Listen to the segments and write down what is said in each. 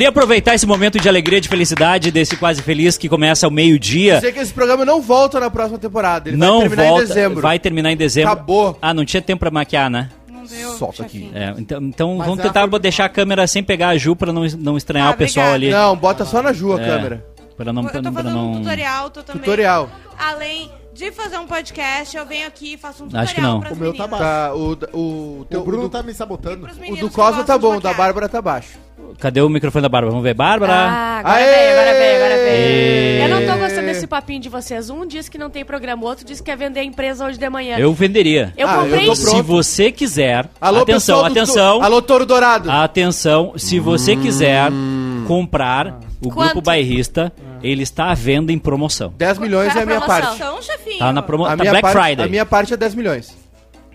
Queria aproveitar esse momento de alegria, de felicidade, desse quase feliz que começa ao meio-dia. Sei que esse programa não volta na próxima temporada. Ele Não vai terminar volta, em dezembro. vai terminar em dezembro. Acabou. Ah, não tinha tempo pra maquiar, né? Não deu. Solta aqui. É, então então Mas vamos ela tentar deixar a câmera sem pegar a Ju pra não, não estranhar Ah, o pessoal obrigada. ali. Não, bota só na Ju a É. câmera. Pra não, Eu tô pra fazendo não... um tutorial, tô também. Tutorial. Além de fazer um podcast, eu venho aqui e faço um tutorial Acho que não. O meu tá meninas. Tá, o, da- o, teu, O Bruno o do, tá me sabotando. O do Cosmo tá bom, o da. Bárbara tá baixo. Cadê o microfone da Bárbara? Vamos ver. Bárbara! Ah, agora Aê! veio, agora veio, agora veio. Eu não tô gostando desse papinho de vocês. Um diz que não tem programa, o outro diz que quer vender a empresa hoje de manhã. Eu venderia. Eu Ah, eu comprei tô Se você quiser... Alô, atenção, atenção. To- Alô, Touro Dourado. Atenção, se você quiser comprar o Quanto? grupo bairrista, ele está à venda em promoção. 10 milhões é a minha promoção. parte. Chefinho. Tá na promo... A tá Black parte, Friday. a minha parte é 10 milhões.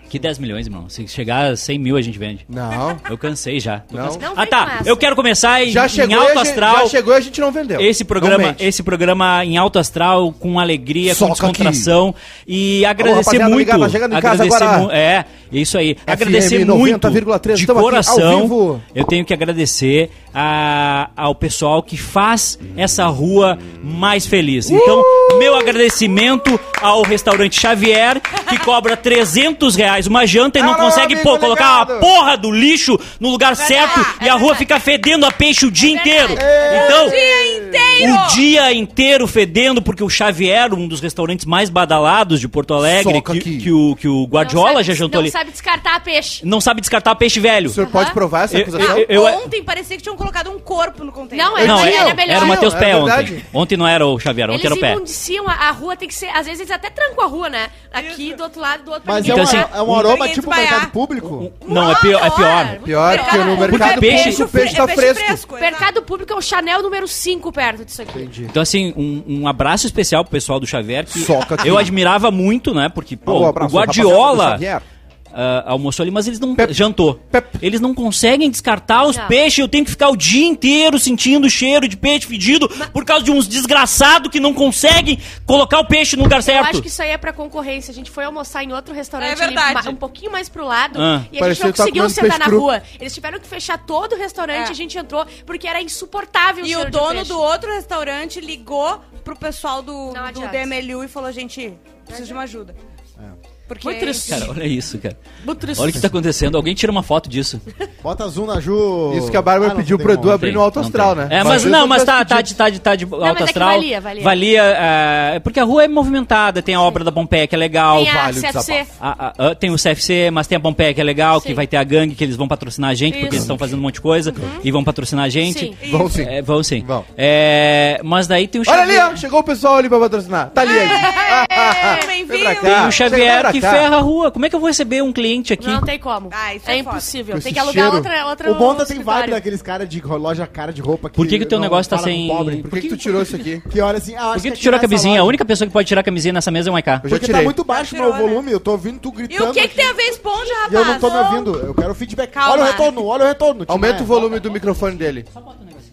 Que 10 milhões, irmão? Se chegar a 100 mil, a gente vende. Não. Eu cansei já. Tô Não. cansado. Não Ah, vem tá. com essa. Eu quero começar em, Já em e alto a gente, astral. já chegou e a gente não vendeu. Esse Não programa, mente. esse programa em alto astral, com alegria, com Soca descontração. E agradecer rapaziada muito. ligada, chegando em casa agradecer agora. mu- É, isso aí. agradecer 90,3, muito de estamos aqui ao coração. vivo. Eu tenho que agradecer a- ao pessoal que faz essa rua mais feliz. Então, meu agradecimento ao restaurante Xavier, que cobra 300 reais uma janta e não Alô, consegue, amigo pô, colocar ligado. a porra do lixo no lugar certo e a rua fica fedendo a peixe o dia inteiro. Então, dia inteiro! o dia inteiro fedendo, porque o Xavier, um dos restaurantes mais badalados de Porto Alegre, Soca que, aqui. que o, que o Não Guardiola sabe- já jantou não ali, sabe descartar peixe. não sabe descartar peixe velho. O senhor pode provar essa Eu- acusação? eu- eu- Ontem parecia que tinham colocado um corpo no container. Não, é Não, é- era melhor. era o Matheus É Pé verdade. ontem. Ontem não era o Xavier, ontem Eles era o Pé. imundiciam, a, a rua tem que ser. Às vezes eles até trancam a rua, né? Aqui do outro lado, do outro Mas Então, é, um, assim, é um aroma tipo desmaiar. mercado público? Não, é pior. É pior. Pior que no Porque mercado peixe- peixe, o peixe é tá peixe fresco. O mercado público é o Chanel número 5 perto disso aqui. Entendi. Então, assim, um, um abraço especial pro pessoal do Xavier, que Soca aqui. eu admirava muito, né? Porque, pô, o Guardiola Ah, almoçou ali, mas eles não Pep. jantou. Pep. Eles não conseguem descartar os Não. peixes. Eu tenho que ficar o dia inteiro sentindo o cheiro de peixe fedido por causa de uns desgraçados que não conseguem colocar o peixe no lugar Eu certo. acho que isso aí é pra concorrência. A gente foi almoçar em outro restaurante É verdade. ali, um pouquinho mais pro lado Ah. e a Parecia gente não conseguiu sentar na cru. rua. Eles tiveram que fechar todo o restaurante É. a gente entrou porque era insuportável E o de dono peixe. do outro restaurante ligou pro pessoal do, Não do. DMLU e falou, gente, preciso de uma ajuda. Porque Muito triste. Cara, olha isso, cara. Muito triste. Olha o que tá acontecendo. Alguém tira uma foto disso. Bota zoom na Ju. Isso que a Bárbara Ah, não pediu pro Edu abrir no alto não astral, né? É, mas Às não, mas tá, tá, de, tá, de, tá de alto mas é que astral. valia, valia. é, porque a rua é movimentada, tem a obra da Pompeia que é legal. Tem a Vale o CFC. A- a- a- tem o CFC, mas tem a Pompeia que é legal, que Sim. vai ter a gangue, que eles vão patrocinar a gente, porque Isso. eles estão fazendo um monte de coisa e vão patrocinar a gente. Sim. Vão sim. É, vão sim. Vão. É, mas daí tem o Olha ali, Xavier, ó. Chegou o pessoal ali pra patrocinar. Tá ali aí. Bem-vindo. Vem pra cá. tem o Xavier que cá. ferra a rua. Como é que eu vou receber um cliente aqui? Não tem como. Ah, isso é é impossível. Tem que alugar cheiro. outra, outra O Bonta tem vibe daqueles caras de loja cara de roupa que Por que que teu não negócio tá sem- Pobre. Por que, que tu tirou isso aqui? Que olha assim, ah, Por que tu aqui tirou a camisinha? A única pessoa que pode tirar a camisinha nessa mesa é o Maiká. Eu já Porque tirei. tá muito baixo o meu né? volume, eu tô ouvindo tu E gritando. o que, que tem a ver esponja, rapaz? E eu não tô me ouvindo, eu quero feedback. Calma. Olha o retorno, olha o retorno. Aumenta o volume do microfone dele.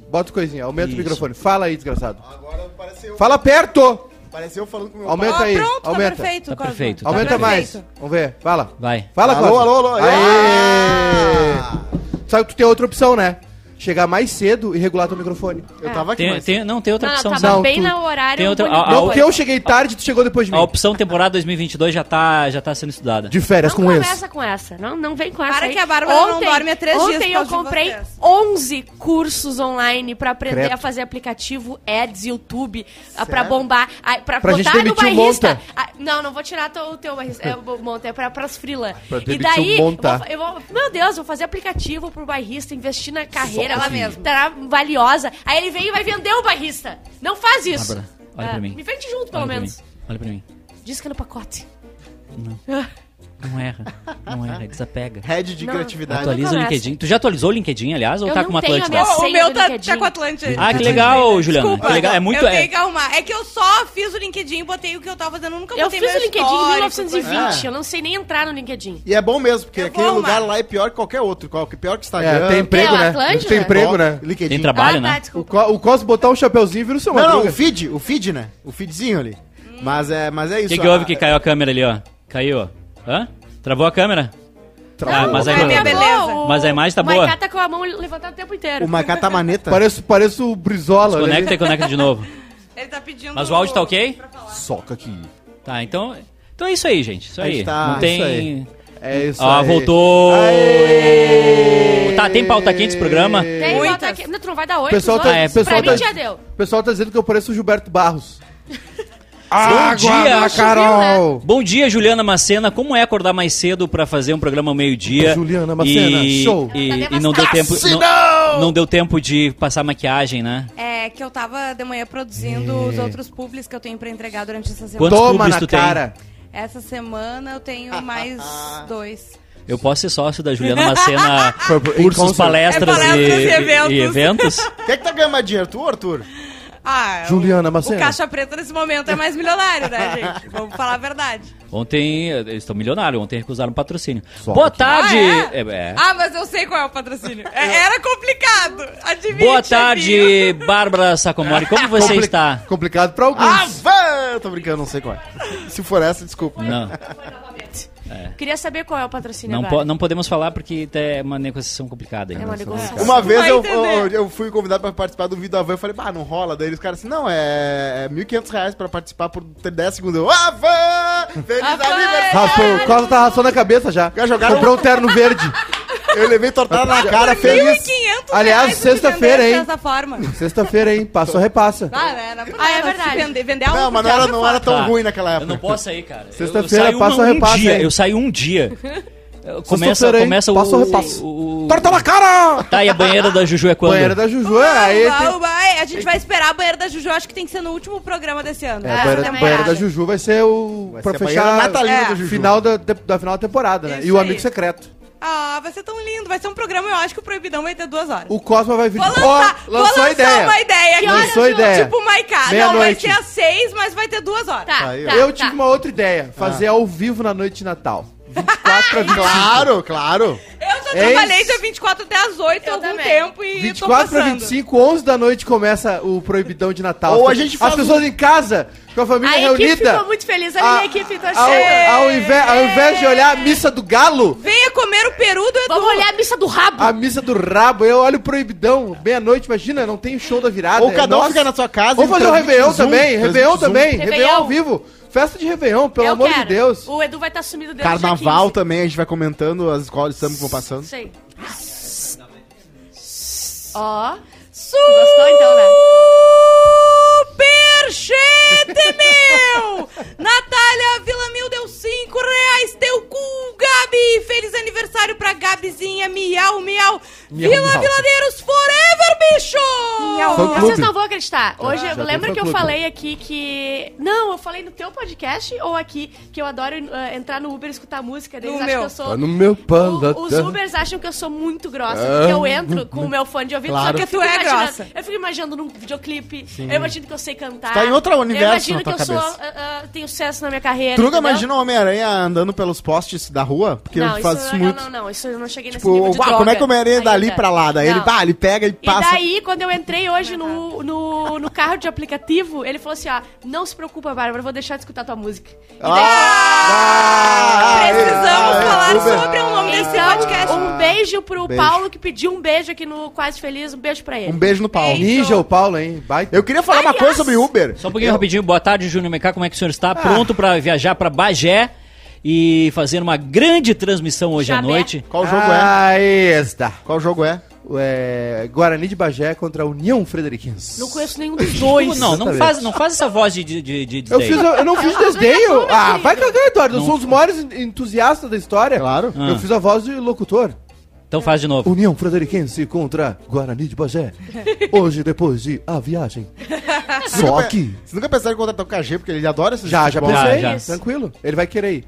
Bota o coisinha, aumenta Isso. o microfone. Fala aí, desgraçado. Agora pareceu, Fala perto! Pareceu falando com o meu Aumenta Ó, aí, pronto, aumenta. tá perfeito. Tá perfeito, tá Aumenta mais. perfeito. Vamos ver. Fala. Vai. Fala, Alô, Cosmo. alô, alô. Aê! Ah! Sabe que tu tem outra opção, né? Chegar mais cedo e regular teu microfone. Eu tava aqui, Tem, mas... tem- não, tem outra Não, opção. tava Não, bem tu- no horário. tem outra- bonito. a- a- Não, Ah, porque eu cheguei tarde e tu chegou depois de mim. A opção temporada 2022 já tá, já tá sendo estudada. De férias Não com começa com essa. Não, não vem com essa. Para aí. que a Bárbara não dorme há três dias Ontem por eu causa de comprei vocês. 11 cursos online pra aprender Credo. a fazer aplicativo, ads, YouTube, a- pra bombar, a- pra, Pra botar gente no demitir o bairrista. Monta. Ah, não, não vou tirar teu- o teu é, o Monta, é pra, pras frila. Pra E demitir daí, o eu Monta. vou, eu vou- meu Deus, vou fazer aplicativo pro bairrista, investir na carreira, Ela mesma. Tá valiosa. Aí ele vem e vai vender o bairrista. Não faz isso. Bárbara, olha É, pra mim. Me vende junto, pelo Olha pra menos. mim. Olha pra mim. Diz que é no pacote. Não erra. Não erra. Desapega. Head de Não. criatividade. Atualiza o. LinkedIn. Tu já atualizou o LinkedIn, aliás, ou Eu tá não com uma Atlântida? Ó, o meu tá, tá com a Atlântida. Ah, que legal, Juliana. Desculpa, Que legal. É muito. eu É, que. É que eu só fiz o LinkedIn, botei o que eu tava fazendo, eu nunca Eu botei fiz meu o LinkedIn em histórico, 1920. É. Eu não sei nem entrar no LinkedIn. E é bom mesmo, porque Eu aquele vou lugar arrumar. lá é pior que qualquer outro. qualquer- Pior que Instagram. É, tem emprego, É, o né? Atlântida? Tem emprego, né? LinkedIn. Tem trabalho, ah, tá, né? O. Co- o Cosmo botar um chapeuzinho vira o seu Não, não, o feed, o feed, né? O feedzinho ali. Mas é, mas é O isso. que, que a- houve que caiu a câmera ali, ó? Caiu, ó. Hã? Travou a câmera? Ah, mas, a, Vai ver a beleza. O- mas a imagem tá o boa. Maiká tá com a mão levantada o tempo inteiro. O Maiká tá maneta. Pareço, pareço o Brizola. olha Desconecta e conecta de novo. Ele tá pedindo. Mas o áudio tá ok? Soca aqui. Tá, então. Então é isso aí, gente. Isso aí. tá- Não isso tem. aí. É isso Ó, aí. voltou. Aê! Tá, tem pauta quente esse programa? Tem Muitas. nota aqui. Não, tu não vai dar oi Pessoal tá- outros? pessoal pra tá- mim já deu. O pessoal tá dizendo que eu pareço o Gilberto Barros. Bom dia, Carol! Bom dia, Juliana Macena. Como é acordar mais cedo pra fazer um programa ao meio-dia? Juliana Macena, e, show. E, e não deu tempo. Não, não deu tempo de passar maquiagem, né? É que eu tava de manhã produzindo os outros publis que eu tenho pra entregar durante essa semana. Quantos Toma publis na tu tem? cara. Essa semana eu tenho mais dois. Eu posso ser sócio da Juliana Macena Foi por- em cursos, concert. palestras, É palestras e, e eventos. e eventos. Quem é que tá ganhando mais dinheiro? Tu ou Arthur? Ah, Juliana Macena. o Caixa Preta nesse momento é mais milionário, né, gente? Vamos falar a verdade. Ontem, eles estão milionários, ontem recusaram o patrocínio. Só Boa tarde! Ah, é? É, é. Ah, mas eu sei qual é o patrocínio. É- era complicado. Adivinha, Boa tarde, Bárbara Sacomori. Como você Compli- está? Complicado pra alguns. Ah, vã! Tô brincando, não sei qual é. Se for essa, desculpa. Não, Queria saber qual é o patrocínio não, po- não podemos falar porque é uma negociação complicada. É ainda. uma negociação. Uma vez eu, eu, eu fui convidado pra participar do vídeo da van, eu falei, bah, não rola. Daí os caras assim, não, é, é 1.500 reais pra participar por ter 10 segundos. Eu, ah, van! Feliz Ah, aniversário! Raspou, o Costa tá raspando a cabeça já. Já jogaram- Comprou um terno verde. Eu levei tortada na cara, feliz. 1.500 Aliás, sexta-feira, hein? Dessa forma. Sexta-feira, hein? Passou, repassa. Ah, né? Não, Ah, é não, verdade. se Vender, Não, mas não era, não era tão Tá. ruim naquela Eu época. não posso sair, cara. Eu- Sexta-feira, eu passa um, ou repassa, dia. Eu saio um dia. Começa, começa o, Passa o, o- Torta na cara! Tá, e a banheira da Juju é quando? Banheira da Juju, é, aí tem... A gente vai esperar a banheira da Juju. Acho que tem que ser no último programa desse ano. É, Ah, a banheira, banheira da. Juju vai ser o... Vai pra ser a fechar natalina É. do Juju. final da, da final da temporada, né? Isso e o aí. Amigo Secreto. Ah, vai ser tão lindo. Vai ser um programa, eu acho que o Proibidão vai ter duas horas. O Cosma vai vir... Vou lançar, vou lançou lançar a ideia. uma ideia aqui. Lançou a ideia. Tipo Maiká. Não, vai Meia-noite. ser às seis, mas vai ter duas horas. Tá, tá, Eu tá. tive uma outra ideia. Fazer ao vivo na noite de Natal. 24 pra 25. Claro, claro. Eu só É trabalhei dia 24 até às 8 Eu algum também. tempo e 24 tô pra passando. 25, 11 da noite começa o Proibidão de Natal. Ou As a gente pessoas- As faz pessoas em casa, com a família A equipe reunida. ficou muito feliz. A minha equipe, Ao, achando. ao, invés, ao invés de olhar a missa do galo, Venha comer o peru do Edu. Vamos olhar a missa do rabo. a missa do rabo, eu olho o Proibidão, meia-noite, imagina, não tem show da virada. Ou cada um Nossa. fica na sua casa. Vamos fazer um transmite Réveillon Zoom, também, transmite Réveillon Zoom. também, Réveillon. Réveillon ao vivo. Festa de Réveillon, pelo Eu amor quero. de Deus. O Edu vai estar sumido desde Carnaval 15. também, a gente vai comentando as escolas de samba que vão passando. Sei. Ó. Gostou então, né? Superchete, meu! Natália Villamil deu 5 reais. Teu cu, Gabi. Feliz aniversário pra Gabizinha. Miau, miau. Miau, Vila miau. Viladeiros Forever, bicho! Fã clube. Vocês não vão acreditar. Hoje, já lembra que eu fã-clube. falei aqui que. Não, eu falei no teu podcast ou aqui que eu adoro eh, entrar no Uber e escutar música. Daí No meu. que eu sou. Tá no meu panda. O- os Ubers acham que eu sou muito grossa, Ah. porque eu entro com o meu fone de ouvido, Claro. só que eu Tu é imaginando- grossa. Eu fico imaginando num videoclipe, eu imagino que eu sei cantar. Tá em outro universo Eu imagino na que tua eu sou, cabeça. ah, ah, tenho sucesso na minha carreira. Tu nunca entendeu? imagina o Homem-Aranha andando pelos postes da rua? Porque Não, eu faço isso, isso muito. não, não, isso eu não cheguei nesse Tipo, nível de "Uau, droga como é que o Homem-Aranha dali ainda." pra lá? Daí ele, pá, ele pega e E passa. daí, quando eu entrei hoje no, no, no carro de aplicativo, ele falou assim, ó, não se preocupa, Bárbara, eu vou deixar de escutar tua música. E daí- Ah, Precisamos ah, falar Uber. sobre o nome desse Então, podcast. um beijo pro Beijo. Paulo que pediu um beijo aqui no Quase Feliz, um beijo pra ele. Um beijo no pau. Ninja o Paulo, hein? Baita. Eu queria falar uma coisa sobre Uber. Só um pouquinho rapidinho. Boa tarde, Júnior Mecá. Como é que o senhor está? Pronto pra viajar pra Bagé e fazer uma grande transmissão hoje à noite. Qual jogo é? Aí está. Qual jogo é? É, Guarani de Bagé contra a União Frederiquense. Não conheço nenhum dos dois. Não, não faz, não faz essa voz de, de, de, de Eu, desdém. fiz, eu não fiz desdenho. Ah, vai cagar, Eduardo. Eu sou um dos maiores entusiastas da história. Claro. Eu Ah. fiz a voz de locutor. Então faz de novo. União Frederiquense contra Guarani de Bagé. Hoje, depois de A Viagem. Só aqui. Você nunca pensaram em contratar o KG, porque ele adora esses Já, já futebol? pensei. Já, já. Tranquilo. Ele vai querer ir.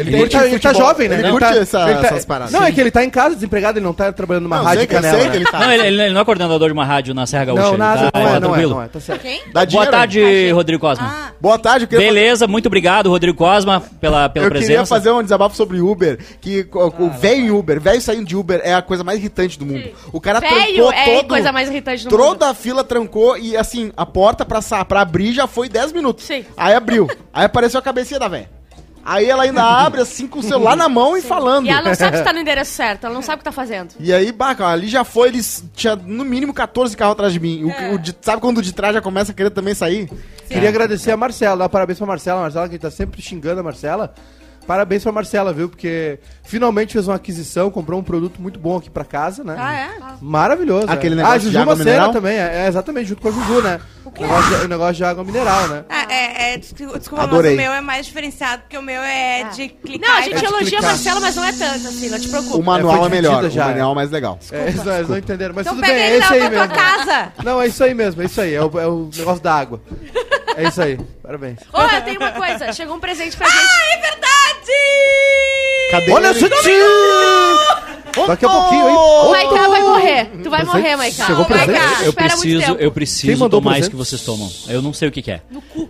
Ele, Ele tá, curte ele tá jovem, né? Ele Não curte tá- essa- ele tá- essas paradas. Não, é que ele tá em casa desempregado, ele não tá trabalhando numa Não, rádio sei eu canela. sei né? que ele tá. Não, ele, ele- ele não é coordenador de uma rádio na Serra Gaúcha. Não, ele nada, tá, não é, não é, tranquilo. não é, tá certo. Quem? Boa dinheiro? tarde, Rodrigo Cosma. Ah, Boa tarde, eu Beleza, muito obrigado, Rodrigo Cosma, pela, pela Eu presença. queria fazer um desabafo sobre Uber, que o- o velho em Uber, velho saindo de Uber é a coisa mais irritante do mundo. O cara trancou é todo, coisa mais irritante do mundo. toda a fila trancou e assim, a porta pra, abrir já foi 10 minutos. Sim. Aí abriu, aí apareceu a cabecinha da velha. Aí ela ainda abre assim com o celular na mão e falando. E ela não sabe se tá no endereço certo, ela não sabe o que tá fazendo. E aí, baca, ali já foi, eles tinha no mínimo 14 carros atrás de mim. O, o de- sabe quando o de trás já começa a querer também sair? Queria agradecer a Marcela, dar parabéns pra Marcela. Marcela, que tá sempre xingando a Marcela. Parabéns pra Marcela, viu? Porque finalmente fez uma aquisição, comprou um produto muito bom aqui pra casa, né? Ah, é? Maravilhoso. Aquele é. negócio ah, de Juju água Macena mineral? também, é, é exatamente, junto com a Juju, né? O, negócio de, o negócio de água mineral, né? Ah, é, é, desculpa, desculpa, Adorei. mas o meu é mais diferenciado, porque o meu é de clicar. Não, a gente É de elogia a. Marcela, mas não é tanto assim, não te preocupa. O manual foi é, melhor, já, o manual é mais legal. É, eles, não, eles não entenderam, mas Então tudo pega bem, é isso aí mesmo. casa. Não, é isso aí mesmo, é isso aí, é o, é o negócio da água. É isso aí, parabéns. Ô, eu tenho uma coisa, chegou um presente pra gente. Ah, é verdade! Jackie! Cadê Olha, ele? gente! Daqui a pouquinho, hein? O Maiká vai morrer. Tu vai Presente? morrer, Maiká. Chegou Ô, Maiká, presente? Eu espera muito preciso, tempo. eu Quem preciso mandou tomar isso presente? que vocês tomam. Eu não sei o que, que é.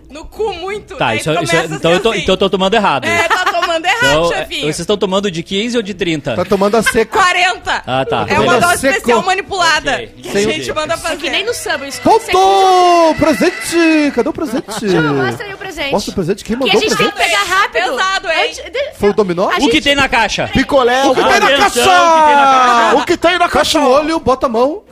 No cu muito. Tá, isso, isso- começa então, eu tô, assim. então eu tô tomando errado. É, tá tomando errado, Então, é, chefinho. vocês estão tomando de 15 ou de 30? Tá tomando a seca. 40. Ah, tá. É uma Beleza. dose Secou. especial manipulada. Ok. Que a Sem- gente manda fazer. É que nem no samba, isso Faltou! Presente! Cadê o presente? Mostra aí o presente. Mostra o presente. Quem Que mandou a o gente tem presente? que pegar rápido. Pesado, hein? Antes- de- Foi o dominó? A O gente- que tem na caixa? Picolé. O que tem na caixa? o que tem na caixa? O que tem na Fecha o olho, bota a mão.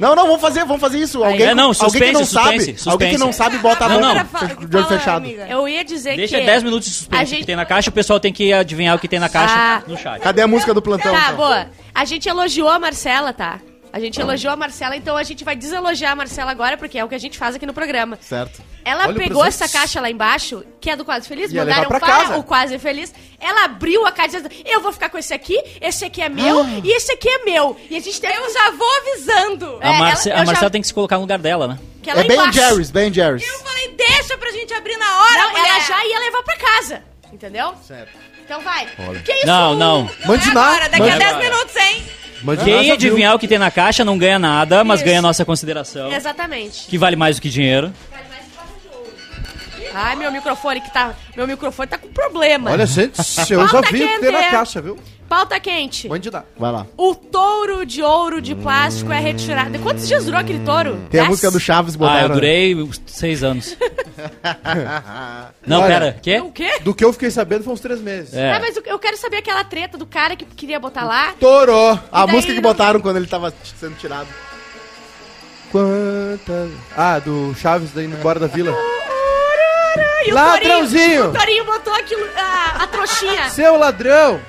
Não, não, vamos fazer, vamos fazer isso. Alguém, É, não, alguém que não suspense, sabe, suspense, alguém que não suspense. sabe, bota a Não, mão não. Fala- de olho fechado. Eu ia dizer Deixa que... 10 minutos de suspense. O que gente- tem na caixa, o pessoal tem que adivinhar o que tem na caixa Ah. no chat. Cadê a música do plantão? Tá, então? boa. A gente elogiou a Marcela, tá? A gente elogiou a Marcela, então a gente vai deselogiar a Marcela agora, porque é o que a gente faz aqui no programa. Certo. Ela Olha o pegou presente. essa caixa lá embaixo, que é do Quase Feliz, Ia mandaram levar pra para casa. o Quase Feliz. Ela abriu a caixa dizendo, eu vou ficar com esse aqui, esse aqui é meu e esse aqui é meu. E a gente teve... Eu já vou avisando. É, A, Marce ela- a eu já- Marcela tem que se colocar no lugar dela, né? Que ela É Ben embaixo. Jerry's, Ben Jerry's. Eu falei, deixa pra gente abrir na hora, Não, mulher. ela já ia levar pra casa, entendeu? Certo. Então vai. Que isso? Não, não. Mande É na. agora, daqui a mande- 10 minutos, hein? Mande Quem adivinhar o que tem na caixa não ganha nada, mas Isso. ganha a nossa consideração. Exatamente. Que vale mais do que dinheiro. Ai, meu microfone que tá... Meu microfone tá com problema. Olha, gente, eu já vi o que tem na quente. caixa, viu? Pauta quente. Mande lá. Vai lá. O touro de ouro de plástico é retirado. Quantos dias durou aquele touro? Tem a Dez? música do Chaves Ah, botaram. eu durei uns seis anos. Não, Olha, pera, quê? O quê? Do que eu fiquei sabendo foi uns três meses. É. Ah, mas eu- quero saber aquela treta do cara que queria botar lá. Torou. A daí música que não- botaram quando ele tava sendo tirado. Quantas... Ah, do Chaves da indo embora da vila. E o Ladrãozinho! Torinho, o Torinho botou aquilo, a, a trouxinha. Seu ladrão!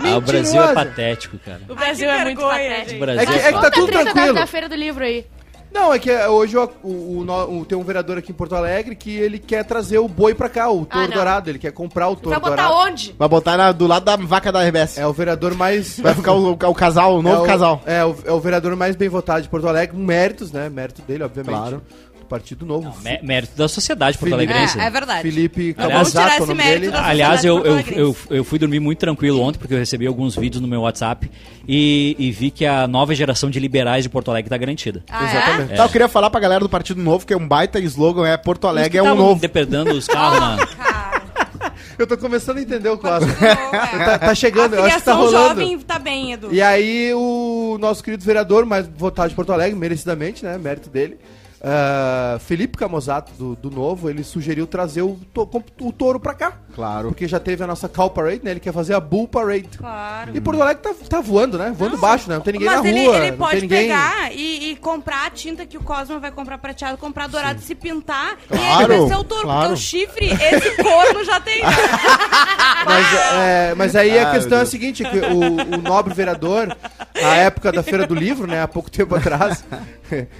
Ah, o Brasil é patético, cara. O Brasil Ai, que é muito vergonha, patético. O. Brasil É que, é que tá tudo da, tranquilo. da feira do livro aí. Não, é que é, hoje o, o- o tem um vereador aqui em Porto Alegre que ele quer trazer o boi pra cá, o touro não. dourado. Ele quer comprar o touro Vai botar dourado. onde? Vai botar na- do lado da vaca da RBS. É o vereador mais. Vai ficar o, o casal, o novo é o, casal. É o, é o vereador mais bem votado de Porto Alegre, com méritos, né? Mérito dele, obviamente. Claro. Do Partido Novo. Mé- Mérito da sociedade Felipe. porto-alegrense. É, é verdade. Felipe Camusato, esse o nome dele. Aliás, eu, eu, eu, eu fui dormir muito tranquilo ontem, porque eu recebi alguns vídeos no meu WhatsApp e, e vi que a nova geração de liberais de Porto Alegre tá garantida. Ah, Exatamente. Tá, eu queria falar pra galera do Partido Novo que é um baita slogan, é Porto Alegre é um tavam novo. depredando os carros na... Cara, Eu tô começando a entender o clássico. é. tá, tá chegando, eu A acho que tá rolando. jovem tá bem, Edu. E aí, o nosso querido vereador, mais votado de Porto Alegre, merecidamente, né? Mérito dele. Ah, Felipe Camozato, do, do Novo, ele sugeriu trazer o, to- o touro pra cá. Claro. Porque já teve a nossa Cow Parade, né? Ele quer fazer a Bull Parade. Claro. E Porto Alegre tá, tá voando, né? Voando baixo, né? Não tem ninguém Mas na ele, rua. ele não pode tem ninguém... pegar e, e comprar a tinta que o Cosmo vai comprar prateado, comprar dourado, se pintar. e Claro, aí vai ser o touro, claro. porque o chifre, esse corno já tem. Mas, é, mas aí a Ah, questão meu é a seguinte, que o, o nobre vereador, na época da Feira do Livro, né? Há pouco tempo atrás...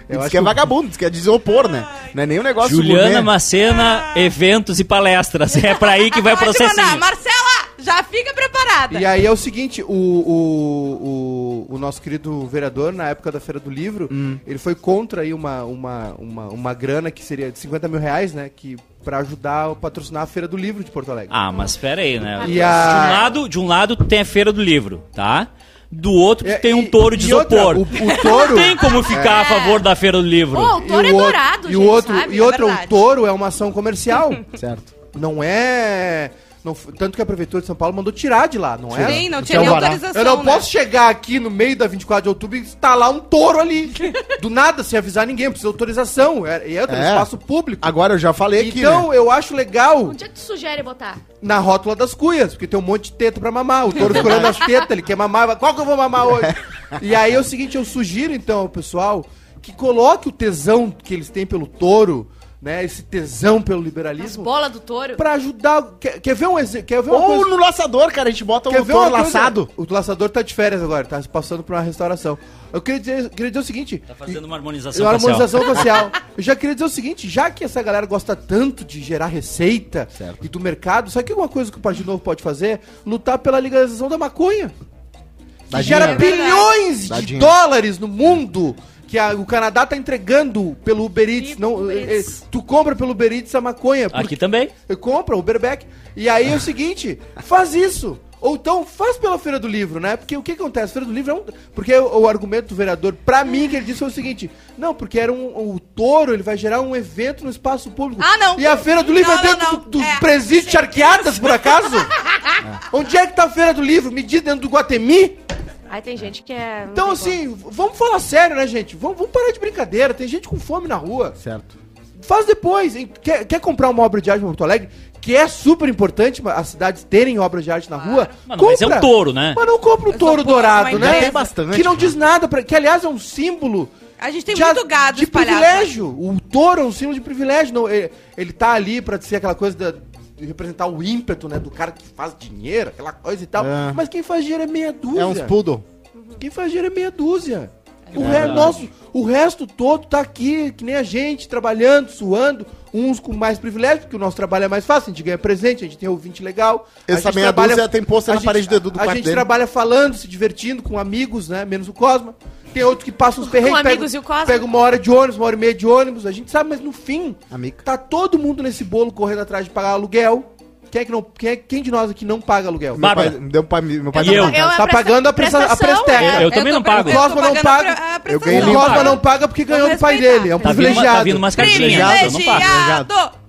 eu Diz que é vagabundo, diz que é desopor, né? Não é nem um negócio Juliana gourmet. Macena, eventos e palestras. É pra aí que vai mandar. processinho. Marcela, já fica preparada. E aí é o seguinte, o, o, o, o nosso querido vereador, na época da Feira do Livro, Hum. ele foi contra aí uma, uma, uma, uma grana que seria de 50 mil reais, né? Que, pra ajudar a patrocinar a Feira do Livro de Porto Alegre. Ah, mas pera aí, né? E De, a- um lado, de um lado tem a Feira do Livro, tá? Do outro É, tem um e- touro de e outra, isopor. o, o touro... Não tem como ficar a favor da Feira do Livro. O touro é o outro- dourado, e gente, o outro, sabe? E outro, É o touro é uma ação comercial. Certo. Não é Não, tanto que a Prefeitura de São Paulo mandou tirar de lá, não é? Sim, não tinha nem alvará. autorização, Eu não né? posso chegar aqui no meio da 24 de outubro e instalar um touro ali. do nada, sem avisar ninguém. Precisa de autorização. É, e no É. espaço público. Agora eu já falei aqui, Então, né? eu acho legal Onde é que tu sugere botar? na rótula das cuias, porque tem um monte de teta pra mamar. O touro escolhendo as tetas, ele quer mamar. Qual que eu vou mamar hoje? E aí é o seguinte, eu sugiro então ao pessoal que coloque o tesão que eles têm pelo touro, né? Esse tesão pelo As liberalismo, bolas do touro? pra ajudar. Quer, quer ver um exemplo? Quer ver uma Ou coisa? no laçador, cara, a gente bota Quer o ver touro uma coisa? laçado. O laçador tá de férias agora, tá passando por uma restauração. Eu queria dizer, queria dizer o seguinte. Tá fazendo uma harmonização uma facial. harmonização facial. Eu já queria dizer o seguinte, já que essa galera gosta tanto de gerar receita Certo. e do mercado, sabe que uma coisa que o Partido Novo pode fazer? Lutar pela legalização da maconha. Que gera dinheiro. bilhões de dólares no mundo que a- o Canadá tá entregando pelo Uber Eats. Não, Uber é, Eats. é, tu compra pelo Uber Eats a maconha. Aqui também. Compra, Uberback. E aí é o seguinte, faz isso. Ou então faz pela Feira do Livro, né? Porque o que acontece? Feira do Livro é um. Porque o, o argumento do vereador, pra mim, que ele disse foi o seguinte: não, porque era um. O touro, ele vai gerar um evento no espaço público. Ah, não. E a Feira do Livro Não, é dentro não, não. do, dos É. presídios charqueadas, por acaso? Onde é que tá a Feira do Livro? Me diz dentro do Guatemi? Aí tem gente que é. Então, assim, vamos falar sério, né, gente? Vamos, vamos parar de brincadeira. Tem gente com fome na rua. Certo. Faz depois. hein? Quer, quer comprar uma obra de arte em Porto Alegre? Que é super importante as cidades terem obras de arte na rua. Mano, mas é um touro, né? Mas não compra um Eu touro dourado, né? empresa. Tem bastante, Que não né? diz nada, pra, que aliás é um símbolo. A gente tem de, muito gado de espalhado. privilégio. O touro é um símbolo de privilégio. Não, ele, ele tá ali pra ser aquela coisa da- representar o ímpeto, né? Do cara que faz dinheiro, aquela coisa e tal. É. Mas quem faz dinheiro é meia dúzia. É uns poodle. Quem faz dinheiro é meia dúzia. O, re- nosso, o resto todo tá aqui, que nem a gente, trabalhando, suando, uns com mais privilégio, porque o nosso trabalho é mais fácil, a gente ganha presente, a gente tem ouvinte legal. a Essa meia dúzia tem pôster a na gente- parede do do A quarto gente dele. trabalha falando, se divertindo com amigos, né? Menos o Cosma. Tem outro que passa uns perrengues, amigos pega, e o Cosma. pega uma hora de ônibus, uma hora e meia de ônibus, a gente sabe, mas no fim, Amigo. tá todo mundo nesse bolo correndo atrás de pagar aluguel. Quem, é que não, quem, é- quem de nós aqui não paga aluguel? Meu Bárbara. pai, deu pai, meu pai E eu? Eu- Tá pagando a presta- a prestação, Prestec. é. Eu também não pago. eu tô Cosma não paga. Eu ganhei O. Cosma não paga porque ganhou do pai dele, é um Tá vindo, privilegiado. tá vindo umas cartilhas. Eu não pago.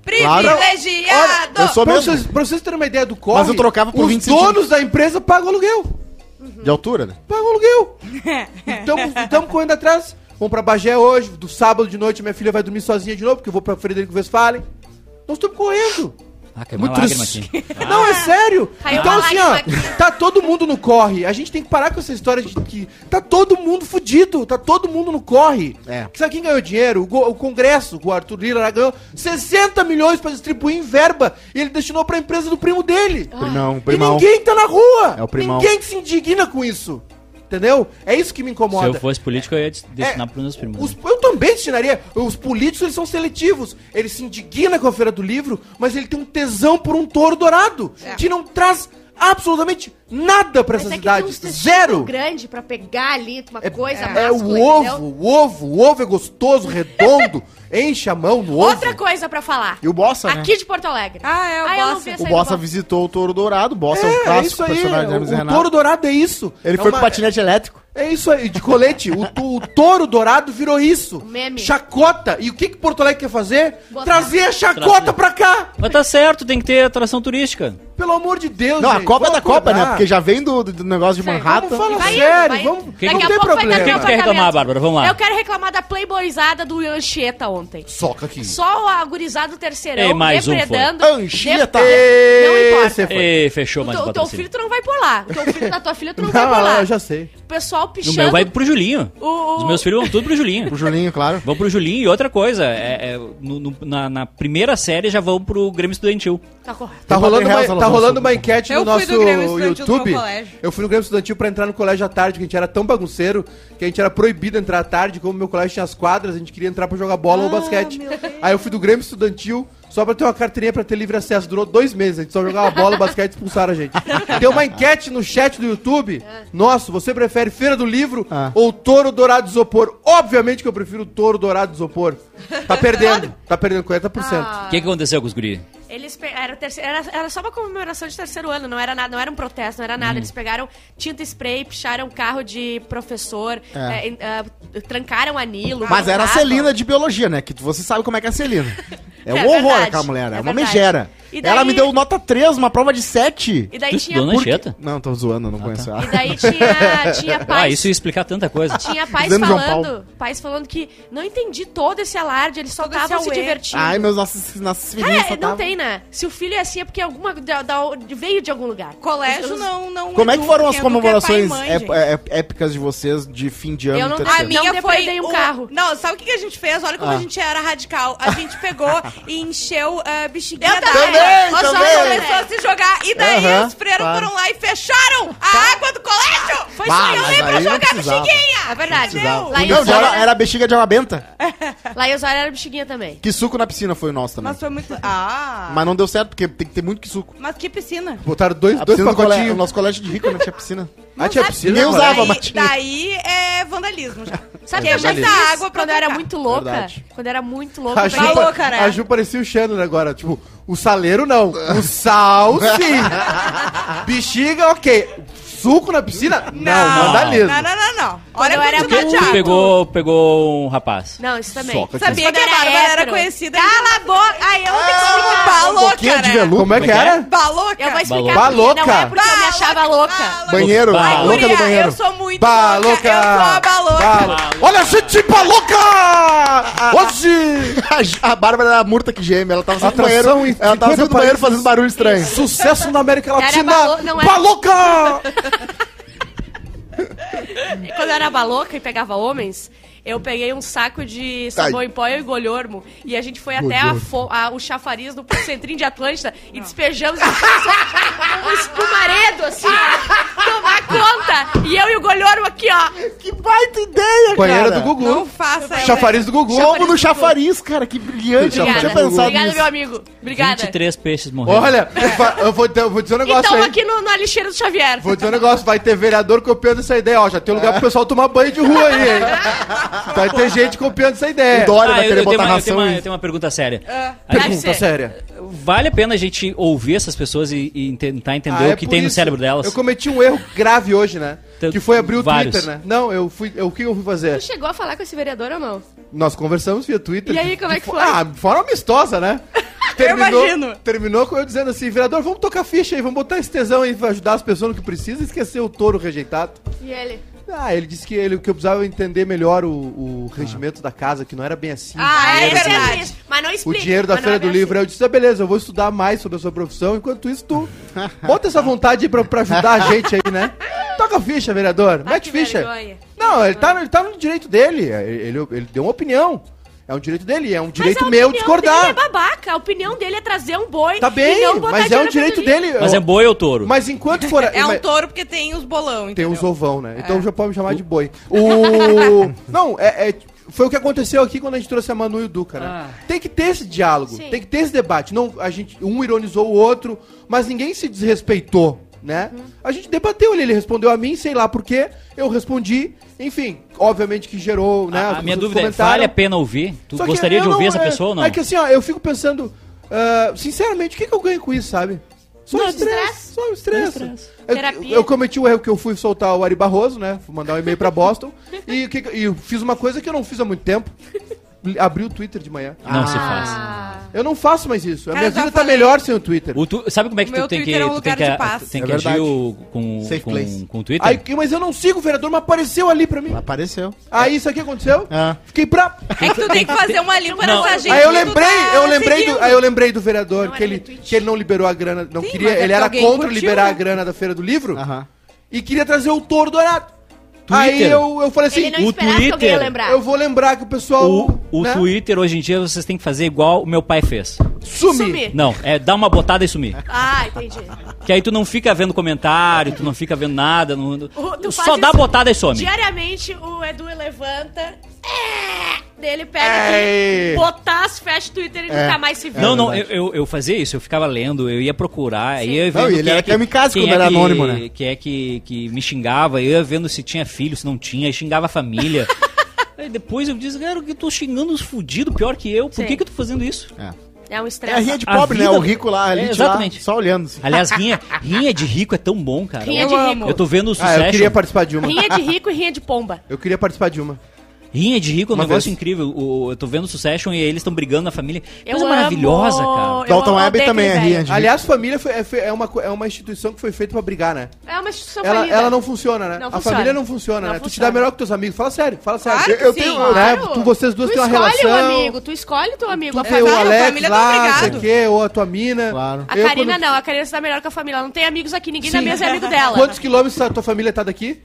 Privilegiado! Privilegiado! Eu sou pra, mesmo. vocês, pra vocês terem uma ideia do corre, Mas eu trocava por os 20 donos da empresa pagam aluguel. De altura, né? Pagam aluguel. Estamos correndo atrás. Vamos pra Bagé hoje. Do sábado de noite, minha filha vai dormir sozinha de novo, porque eu vou pra Frederico Westphalen. Nós estamos correndo. Ah, caiu uma Muito lágrima aqui. Não, é sério. Caiu então, uma assim, ó, lágrima tá todo mundo no corre. A gente tem que parar com essa história de que tá todo mundo fudido, tá todo mundo no corre. É. Sabe quem ganhou dinheiro? O, go- o Congresso, o Arthur Lira ganhou 60 milhões pra distribuir em verba e ele destinou pra empresa do primo dele. Primão, E primão. ninguém tá na rua. É o primão. Ninguém se indigna com isso. Entendeu? É isso que me Se incomoda. eu fosse político, eu ia des- destinar É, pros meus primos. Os- né? eu também destinaria. Os políticos eles são seletivos. Eles se indignam com a Feira do Livro, mas ele tem um tesão por um touro dourado É. que não traz absolutamente nada pra Mas essa é que tem cidade. Zero. grande pra pegar ali, uma É, coisa é máscula, o entendeu? ovo, o ovo, o ovo é gostoso, redondo, enche a mão no ovo. Outra coisa pra falar. E o Bossa, né? Aqui de Porto Alegre. Ah, é, o Ah, Bossa. O Bossa do visitou o Touro Dourado. O Bossa é, É, um é clássico isso aí. personagem de O, o Renato. touro dourado é isso. Ele É foi uma- com patinete elétrico. É isso aí, de colete. o, to- o touro dourado virou isso. meme. Chacota. E o que, que Porto Alegre quer fazer? Botar- Trazer a chacota Trazer. pra cá. Mas tá certo, tem que ter atração turística. Pelo amor de Deus, Não, a gente, Copa é da Copa, né? acordar. Porque já vem do, do negócio de Certo. Manhattan. Vamos falar Vai indo, sério, vai indo. vamos. Que- não Daqui a tem pouco vai problema. ter O que que tu quer reclamar, Bárbara? Vamos lá. Eu quero reclamar da playboyzada do Anchieta ontem. Soca aqui. Só o agurizado terceirão Ei, mais um depredando. Anchieta. de- Não importa. Esse foi. E fechou mais teu, o o teu patrocínio. filho tu não vai por lá. O teu filho da tua filha tu não, Não, vai por lá. eu já sei. O pessoal O pichando. meu vai pro Julinho. o, o- Os meus filhos vão tudo pro Julinho. O Julinho, claro. Vão pro Julinho e outra coisa, é, é, no- no- na, na primeira série já vão pro Grêmio Estudantil. Tá correto. Tá Tem rolando, uma, tá vão rolando uma enquete Eu no fui nosso do Grêmio Estudantil do YouTube. meu colégio. Eu fui no Grêmio Estudantil pra entrar no colégio à tarde, que a gente era tão bagunceiro que a gente era proibido entrar à tarde. Como meu colégio tinha as quadras, a gente queria entrar pra jogar bola Ah, ou basquete. Aí eu fui do Grêmio Estudantil só pra ter uma carteirinha pra ter livre acesso. Durou dois meses, a gente só jogava bola, basquete e expulsaram a gente. Tem uma enquete no chat do YouTube. Nossa, você prefere Feira do Livro Ah. ou Touro Dourado de Isopor? Obviamente que eu prefiro Touro Dourado de Isopor. Tá perdendo, tá perdendo 40%. Ah. O que, que aconteceu com os guri? Eles pe- era, o terceiro, era, era só uma comemoração de terceiro ano, não era nada, não era um protesto, não era Hum. nada. Eles pegaram tinta spray, picharam um carro de professor, É. é, em- ah, trancaram a Nilo. Mas era a. Celina de biologia, né? Que você sabe como é que é a Celina. É um É horror verdade, aquela mulher, é, é uma megera. E daí- Ela me deu nota 3, uma prova de 7. E daí Tu tinha. estudou na Por quê? Anchieta? Não, tô zoando, eu não conheço ela. E daí tinha, tinha Ah, pais. isso ia explicar tanta coisa. Tinha pais Dizendo falando, pais falando que não entendi todo esse alarde, eles só estavam se divertindo. Ai, meus nossos, filhinhas Cara, só não tavam- tem, né? Se o filho é assim é porque alguma da- da- veio de algum lugar. Colégio Os- não, não Como é que foram as é comemorações pai mãe, ép- gente. é- épicas de vocês de fim de ano Eu não-? A minha Não foi um o- carro. Não, sabe o que a gente fez? Olha como Ah. a gente era radical. A gente pegou e encheu a bexiguinha Eu d'água. Também, Nós só também. começou a se jogar. E daí Aham, os freiros claro. foram lá e fecharam a água do colégio. Foi Bah, só eu mas lembro aí não jogar precisava. bexiguinha. É verdade. Precisava. Lá em Não, já era, Osório era bexiga de água benta. lá em Osório era bexiguinha também. Que suco na piscina foi o nosso também. Mas Mas, foi muito... Ah. não deu certo, porque tem que ter muito que suco. Mas que piscina. Botaram dois, A dois piscina do colégio, o pacotinhos. nosso colégio de rico não tinha piscina. Ah, tinha piscina? Ninguém no usava, colégio? mas Daí, tinha. daí é vandalismo já. Sabe Que eu já é muita fiz água quando eu era muito louca? Verdade. Quando eu era muito louca. A eu Ju, Tá louca, né? a Ju parecia o Xander agora. Tipo, o saleiro não. O sal, sim. Bexiga, ok. Suco na piscina? Não, vandalismo. Não, não, não, não. Olha eu era quanto Thiago. pegou, pegou um rapaz. Não, isso também. Soca aqui. Sabia que a era Bárbara era hétero. conhecida. Cala a boca! Ai, eu não tenho que explicar. um Baloca, pouquinho de né? veludo. Como é que é que era? Baloca. Eu vou explicar Baloca. não é porque eu me achava louca. Baloca. Banheiro, Bah. a louca do banheiro. Eu sou muito Baloca! louca. Eu sou a baloca. Balo- Olha a gente baloca! Hoje! A Ju- A Bárbara era a murta que geme, ela tava sempre banheiro, ela tava 50 sempre no banheiro fazendo barulho estranho. Sucesso na América Era Latina! balo- não era- Baloca! Quando eu era baloca e pegava homens, eu peguei um saco de sabão em pó e golhormo e a gente foi até a fo- a- o chafariz do centrinho de Atlântida e despejamos um espumaredo, assim, ó, tomar conta. E eu e o golhormo aqui, ó. Que baita ideia, Banheira cara. do Gugu. Não faça. Chafariz do Gugu. Como no chafariz, cara, que brilhante. Eu não tinha Obrigada. pensado Obrigada, nisso. meu amigo. Obrigada. 23 peixes morreram. Olha, eu fa- eu vou, eu vou dizer um negócio Então, aí. aqui no, na lixeira do Xavier. Vou dizer um negócio, vai ter vereador copiando essa ideia, ó. Já tem lugar pro pessoal tomar banho de rua aí, hein? Vai ter gente copiando essa ideia. O Dória vai Ah, eu, querer eu tenho botar uma, eu, tenho ração uma, e- eu tenho uma pergunta séria. Deve Pergunta séria. Vale a pena a gente ouvir essas pessoas e, e tentar entender Ah, é o que por tem no isso. cérebro delas? Eu cometi um erro grave hoje, né? Tem Que foi abrir o vários. Twitter, né? Não, eu fui. Eu, o que eu fui fazer? Tu chegou a falar com esse vereador ou não? Nós conversamos via Twitter. E aí, como é que foi? Ah, de forma amistosa, né? imagino. Terminou com eu dizendo assim, vereador, vamos tocar ficha aí, vamos botar esse tesão aí pra ajudar as pessoas no que precisa e esquecer o touro rejeitado. E ele? Ah, ele disse que, ele, que eu precisava entender melhor o, o regimento da casa, que não era bem assim. Ah, é O dinheiro- verdade. Mas não O explica. dinheiro da Feira é do bem Livro. Aí eu disse, ah, beleza, eu vou estudar mais sobre a sua profissão, enquanto isso tu bota essa vontade aí pra, pra ajudar a gente aí, né? Toca ficha, vereador, mete ficha. vergonha. Não, ele tá, no- ele tá no direito dele, ele, ele, ele deu uma opinião. É um direito dele, é um Mas direito a meu discordar. Dele é babaca. A opinião dele é trazer um boi. Tá e bem, não botar mas é um direito dele. Mas é boi ou touro? Mas enquanto for. É um touro porque tem os bolão, Tem entendeu? os ovão, né? Então É. já pode me chamar de boi. O. Não, é, é- Foi o que aconteceu aqui quando a gente trouxe a Manu e o Duca, né? Ah. Tem que ter esse diálogo, Sim. tem que ter esse debate. Não, a gente, um ironizou o outro, mas ninguém se desrespeitou, né? Uhum. A gente debateu ele, ele respondeu a mim, sei lá por quê, eu respondi, enfim, obviamente que gerou, né? a, a minha dúvida é, vale a pena ouvir? Tu Só que gostaria de ouvir não- essa é- pessoa ou não? É que assim, ó, eu fico pensando, ah, sinceramente, o que, que eu ganho com isso, sabe? Só Não, estresse. estresse. Só estresse. Estresse. Eu, eu cometi o erro que eu fui soltar o Ari Barroso, né? Fui mandar um e-mail pra Boston. e, que e eu fiz uma coisa que eu não fiz há muito tempo. Abri o Twitter de manhã. Não se faz. Ah. Eu não faço mais isso. A Cara, minha vida tá melhor sem o Twitter. O tu- sabe como é que tu tem é um tu tem que, tem É que agir o- com, Safe com, place. com o Twitter? Aí, mas eu não sigo o vereador, mas apareceu ali pra mim. Apareceu. Aí isso aqui aconteceu. Ah. Fiquei pra. É que tu tem que fazer uma limpa Não. nessa gente. Aí eu lembrei, tá eu lembrei do, aí eu lembrei do vereador Não que ele, que ele não liberou a grana, não Sim, queria, é ele era contra curtiu, liberar né? a grana da feira do livro Aham. e queria trazer o touro dourado. Twitter. Aí eu, eu falei assim, Ele não o esperava que alguém ia Twitter- lembrar. eu vou lembrar que o pessoal O, o né, Twitter, hoje em dia, vocês têm que fazer igual o meu pai fez. sumir. Sumir. Não, é dar uma botada e sumir. Ah, entendi. Que aí tu não fica vendo comentário, tu não fica vendo nada. não- O- tu só dá isso botada e some. Diariamente o Edu levanta. É, daí ele pega aqui, botar, fecha o Twitter e É. nunca mais se vê. Não, não, eu, verdade. eu, eu fazia isso, eu ficava lendo, eu ia procurar, eu ia Não, vendo e ele quem era é que, kamikaze quem quando é era anônimo, né? Quem é que, que me xingava, eu ia vendo se tinha filho, se não tinha, e xingava a família. Aí depois eu disse, cara, que eu tô xingando os fudidos pior que eu, por Sim. que, que eu tô fazendo isso? É. É um É a estresse. rinha de pobre, né? vida- O rico lá, a É, exatamente. lá, só olhando. assim. Aliás, rinha, rinha de rico é tão bom, cara. Rinha Eu de rico. Eu tô vendo o Ah, sucesso. eu queria participar de uma. Rinha de rico e rinha de pomba. Eu queria participar de uma. Rinha de rico é um Uma negócio vez. incrível. O, eu tô vendo Succession e eles estão brigando na família. Eu Coisa amo. maravilhosa, cara. Eu Dalton odeio também é aquele rinha de Aliás, família foi- é, é uma, é uma instituição que foi feita pra brigar, né? É uma instituição Ela, falida. ela não funciona, né? Não a funciona. família não funciona, Não né? Tu te funciona. dá melhor que teus amigos. Fala sério, fala sério. Claro que Eu sim. tenho- né? Claro. Tu, vocês duas tu têm uma escolhe relação. o amigo, tu escolhe teu amigo. A, Tu tem o família- a Alex família tá lá, não o quê, ou a tua mina. Claro. a Eu, Karina quando- não, a Karina se dá melhor com a família. Ela não tem amigos aqui, ninguém Sim. mesa é amigo dela. Quantos quilômetros a tua família tá daqui?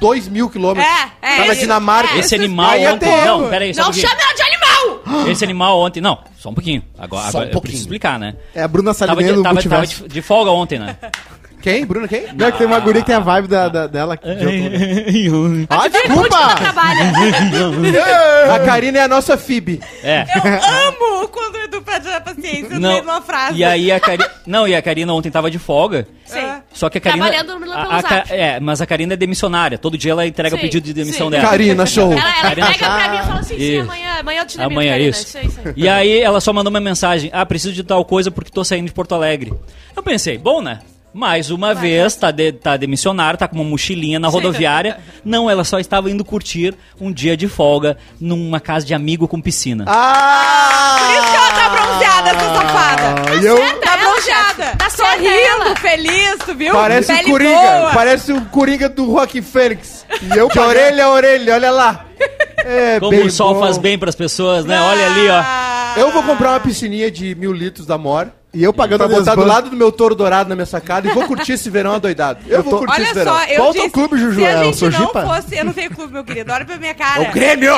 Dois mil quilômetros. É, é, Tá na esse- Dinamarca. é. Esse animal Aí ontem. até eu- Não, peraí, só um Não pouquinho. ela de animal! Esse animal ontem. Não, só um pouquinho. Agora, Só agora um eu pouquinho. preciso explicar, né? É a Bruna Tava, Salinero de, no tava, tava multiverso. de, de folga ontem, né? Quem? Bruna, quem? Não é que tem uma guria que tem a vibe da, da- dela. que eu tô- Ah, Muito que ela desculpa! trabalha. A Karina é a nossa Phoebe. É. Eu amo quando o Edu perde de uma frase. E aí a Karina. Não, e a Karina ontem tava de folga. Sim. Só que a Karina. Trabalhando a- pelo a. É, mas a Karina é demissionária. Todo dia ela entrega o Sim, pedido de demissão sim. dela. Karina, show. Ela, ela Karina- pega pra mim e fala assim, sim, Isso. amanhã, amanhã eu te demito, Amanhã, Karina. isso. Isso, isso. E aí ela só mandou uma mensagem: Ah, preciso de tal coisa porque tô saindo de Porto Alegre. Eu pensei, bom, né? Mais uma vez, tá, de, tá demissionário, tá com uma mochilinha na rodoviária. Não, ela só estava indo curtir um dia de folga numa casa de amigo com piscina. Ah! Por isso que ela tá bronzeada, essa e eu- Tá bronzeada. Tá Sorrindo, feliz, tu viu? Parece o Coringa. boa. Parece o Coringa do Rock Fênix. E eu De orelha a orelha, olha lá. É, Como bem o sol bom. faz bem pras pessoas, né? Olha ali, ó. Eu vou comprar uma piscininha de mil litros da Mor. E eu pagando Pra a botar do lado do meu touro dourado na minha sacada e vou curtir esse verão adoidado. Eu, Eu vou tô- curtir Olha esse verão. só, eu o teu disse, clube, Juju? se a É o gente não Sojipa? fosse... Eu não tenho clube, meu querido. Olha pra minha cara. É o Grêmio!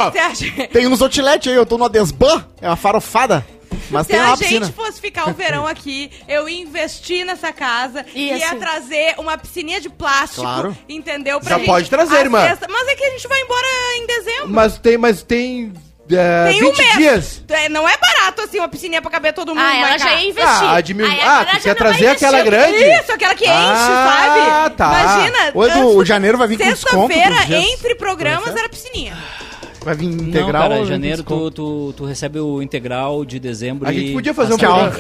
Tem uns outlet aí, eu tô no Adesban, é uma farofada. Mas se tem lá a a piscina. gente fosse ficar o verão aqui, eu ia investir nessa casa, E ia assim- trazer uma piscininha de plástico, Claro. entendeu? Já pode trazer, a irmã. Mas é que a gente vai embora em dezembro. Mas tem, mas tem, é, Tem um 20 mês. dias. É, Não é barato assim uma piscininha pra caber todo mundo. Ah, ela Marcar. já ia investir. Ah, de mil- Aí ah, tu já quer não vai trazer aquela grande? Isso, aquela que enche, Ah, sabe? tá. Imagina. Ô, Edu, antes- o janeiro vai vir com desconto Sexta-feira, dos dias. entre programas, era piscininha. Vai vir Não, integral. cara, ou em janeiro tu, tu, tu recebe o integral de dezembro A gente podia fazer um programa.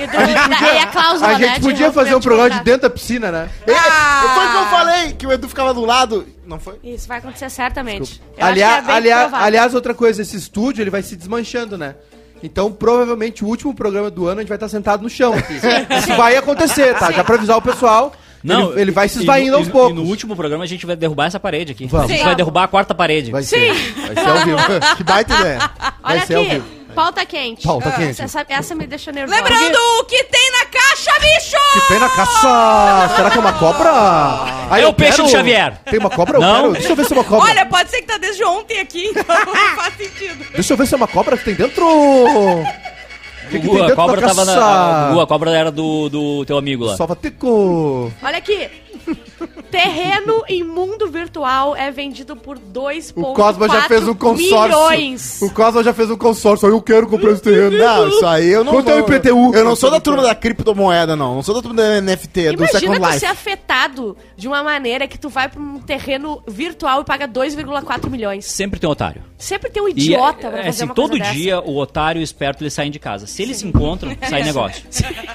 A cláusula, A né, gente podia fazer um programa de dentro da piscina, né? Ah! Foi o que eu falei, que o Edu ficava do lado. Não foi? Isso vai acontecer certamente. Aliás, é aliás, aliás, outra coisa, esse estúdio ele vai se desmanchando, né? Então, provavelmente, o último programa do ano a gente vai estar sentado no chão aqui. Isso vai acontecer, tá? Já pra avisar o pessoal. Não, ele, ele vai se esvaindo no- aos no- poucos. E no último programa a gente vai derrubar essa parede aqui. Vamos. A gente Sim. vai derrubar a quarta parede. Vai ser. Vai ser ao vivo. Que baita ideia. Vai Olha ser ao aqui, vivo. pauta quente. Pauta Ah, quente. Essa, essa me deixa nervosa. Lembrando o que tem na caixa, bicho! Que tem na caça! Será que é uma cobra? É eu o peixe quero. do Xavier. Tem uma cobra? Eu Não. quero. Deixa eu ver se é uma cobra. Olha, pode ser que tá desde ontem aqui, então não faz sentido. Deixa eu ver se é uma cobra que tem dentro. O que, que Gugu, a cobra tava na. Gugu, a cobra era do, do teu amigo lá. Salva-tico. Olha aqui. Terreno em mundo virtual é vendido por 2,4 O Cosma já fez um consórcio. milhões. O Cosma já fez um consórcio. Eu quero comprar esse terreno. Não, isso aí eu não. Quanto é o IPTU? Eu não sou da turma da criptomoeda, não. Não sou da turma da NFT, é do Imagina Second tu Life. ser afetado de uma maneira que tu vai pra um terreno virtual e paga 2,4 milhões. Sempre tem um otário. Sempre tem um E idiota é, pra é, fazer assim, uma todo dia o otário e o esperto eles saem de casa. Se eles se encontram, sai negócio.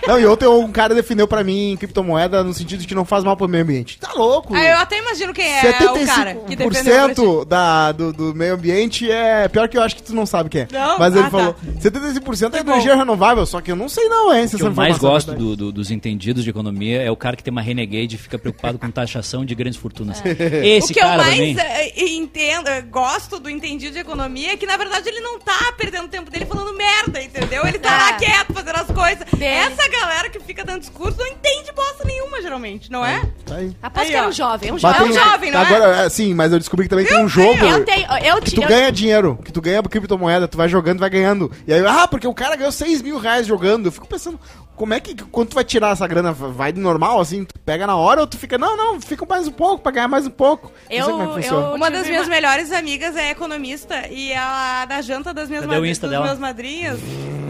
Não, e ontem um cara defendeu pra mim criptomoeda no sentido de que não faz mal pro meio ambiente. Tá louco? Ah, eu até imagino quem é o cara que defendeu pra ti. 75% da, do, do meio ambiente é. Pior que eu acho que tu não sabe quem é. Não? Mas ele Ah, falou: tá. 75% é Que bom. energia renovável, só que eu não sei não, hein? Se O que eu mais informação é gosto verdade. do- do- dos entendidos de economia é o cara que tem uma renegade e fica preocupado com taxação de grandes fortunas. Esse O que cara, eu pra mais mim... eh, entendo, eh, gosto do entendido de economia é que, na verdade, ele não tá perdendo tempo dele falando merda, entendeu? Ele tá É. lá quieto, fazendo as coisas. Bem. Essa galera que fica dando discurso não entende bosta nenhuma, geralmente, não é? Tá aí. Aposto Aí, que é ó. um jovem, é um Mas jovem. É um jovem, não é? Agora, é? Sim, mas eu descobri que também tem um jogo. Eu tenho. Eu, Que tu eu- ganha dinheiro, que tu ganha criptomoeda, tu vai jogando, vai ganhando. E aí, ah, porque o cara ganhou 6 mil reais jogando. Eu fico pensando, como é que, quando tu vai tirar essa grana, vai de normal, assim, tu pega na hora ou tu fica, não, não, fica mais um pouco, pra ganhar mais um pouco. Não Eu- sei como é eu- Uma das minhas melhores amigas é economista e ela, da janta das minhas, Cadê o madri- Insta dos dela? meus madrinhas.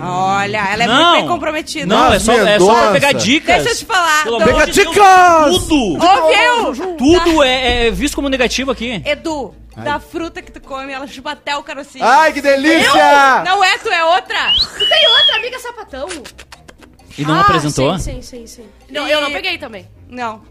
Olha, ela é Não. muito bem comprometida. Não, é só, é só pra pegar dicas. Deixa eu te falar. Pelo amor Pega de Deus, dicas! Tudo! Ouviu? Tudo é, é visto como negativo aqui. Edu, da fruta que tu come, ela chupa até o carocinho. Ai, que delícia! Não é, tu é outra. Tu tem outra amiga sapatão? E não Ah, apresentou? Sim, sim, sim, sim. Não, eu não peguei também. Não.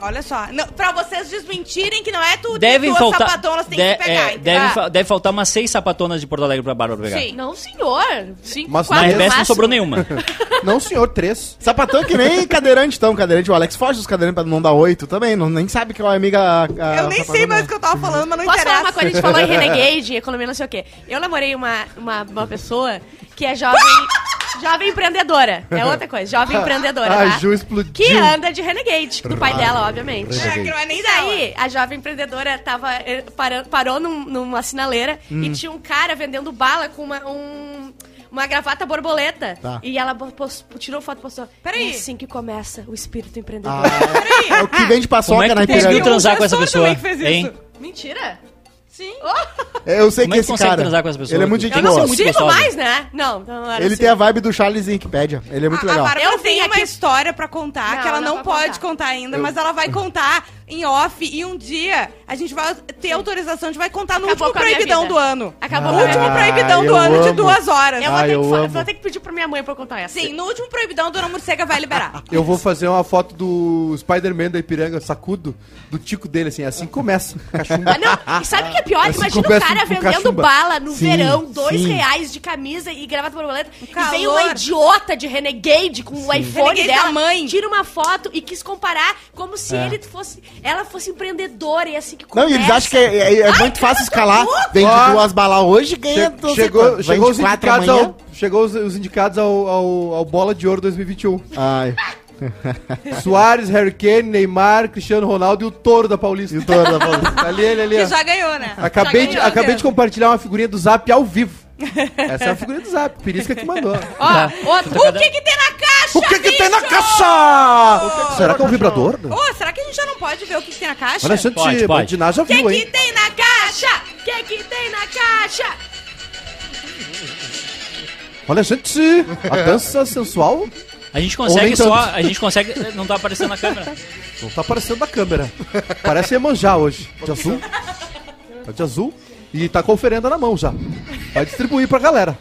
Olha só. Não, pra vocês desmentirem que não é tu Devem duas faltar. sapatonas tem de- que pegar. é, deve, Ah. fa- deve faltar umas seis sapatonas de Porto Alegre pra Bárbara pegar. Sim. Não, senhor. Cinco, Mas Na quatro, RBS não sobrou nenhuma. Não, senhor, três. Sapatão é que nem cadeirante, então. Cadeirante, o Alex foge dos cadeirantes pra não dar oito também. Não, nem sabe que é uma amiga. a- a Eu nem sei mais o que eu tava falando, mas não Posso falar interessa. uma coisa? A gente falou em Renegade, economia, não sei o quê. Eu namorei uma, uma, uma pessoa que é jovem, jovem empreendedora. É outra coisa, jovem empreendedora, A tá? Ju explodiu. Que anda de Renegade, do pai dela, obviamente. É, que não é nem E daí, a jovem empreendedora tava, eh, para- parou num- numa sinaleira Hum. e tinha um cara vendendo bala com uma, um- uma gravata borboleta. Tá. E ela bo- pos- tirou foto e postou. Peraí. É assim que começa o espírito empreendedor. Ah, é o que vende paçoca Como é que na tu conseguiu Ipiranga. transar com essa pessoa? também que fez Hein? isso. Mentira? Sim. Eu sei Como que é que esse consegue cara. transar com essa pessoa? Ele é muito gente Eu não boa. muito consigo gostosa. mais, né? Não, não era Ele assim. tem a vibe do Charles em Wikipedia. Ele é muito a, legal. A Bárbara Eu tem tenho uma aqui- história pra contar Não, que ela não não, vai pode contar. contar, ainda, mas ela vai contar em off e um dia a gente vai ter autorização, a gente vai contar no Acabou último proibidão do ano. Acabou o com a minha último proibidão do eu ano de amo. duas horas. Eu, vou, Ah, ter eu que, fa- amo. vou ter que pedir pra minha mãe pra eu contar essa. Sim, no último proibidão, Dona Morcega vai liberar. Eu vou fazer uma foto do Spider-Man da Ipiranga, sacudo, do tico dele, assim. Assim começa. Ah, não. E sabe o que é pior? Assim Imagina o cara vendendo cachumba. bala no Sim, verão, dois sim. reais de camisa e gravata borboleta. E calor. vem uma idiota de Renegade com o iPhone Renegade dela, da mãe. tira uma foto e quis comparar como se É. ele fosse, ela fosse empreendedora e assim que Não, e eles acham que é, é- é muito fácil escalar. Vende Ó. duas balas hoje e ganha. Che- não chegou, chegou, os indicados ao, chegou os, os indicados ao, ao, ao Bola de Ouro 2021. Ai. Soares, Harry Kane, Neymar, Cristiano Ronaldo e o Touro da Paulista. E o touro da Paulista. Ali ele, ali, Que ó. já ganhou, né? Acabei, Já de, ganhou, acabei de compartilhar uma figurinha do Zap ao vivo. Essa é a figurinha do Zap. Pirisca que mandou. Ó, outro. O que que tem na caixa, O que que tem na caixa? Será que é um vibrador? Ô, será que a gente já não pode ver o que, que tem na caixa? Olha, a gente, Pode, pode. o Diná já O que, viu, que hein? tem na caixa? O que, que tem na caixa? Olha, gente, a dança sensual A gente Ou consegue só. tanto. A gente consegue. Não tá aparecendo na câmera. não tá aparecendo na câmera. Parece Iemanjá hoje. De azul. Tá de azul. E tá com a oferenda na mão já. Vai distribuir pra galera.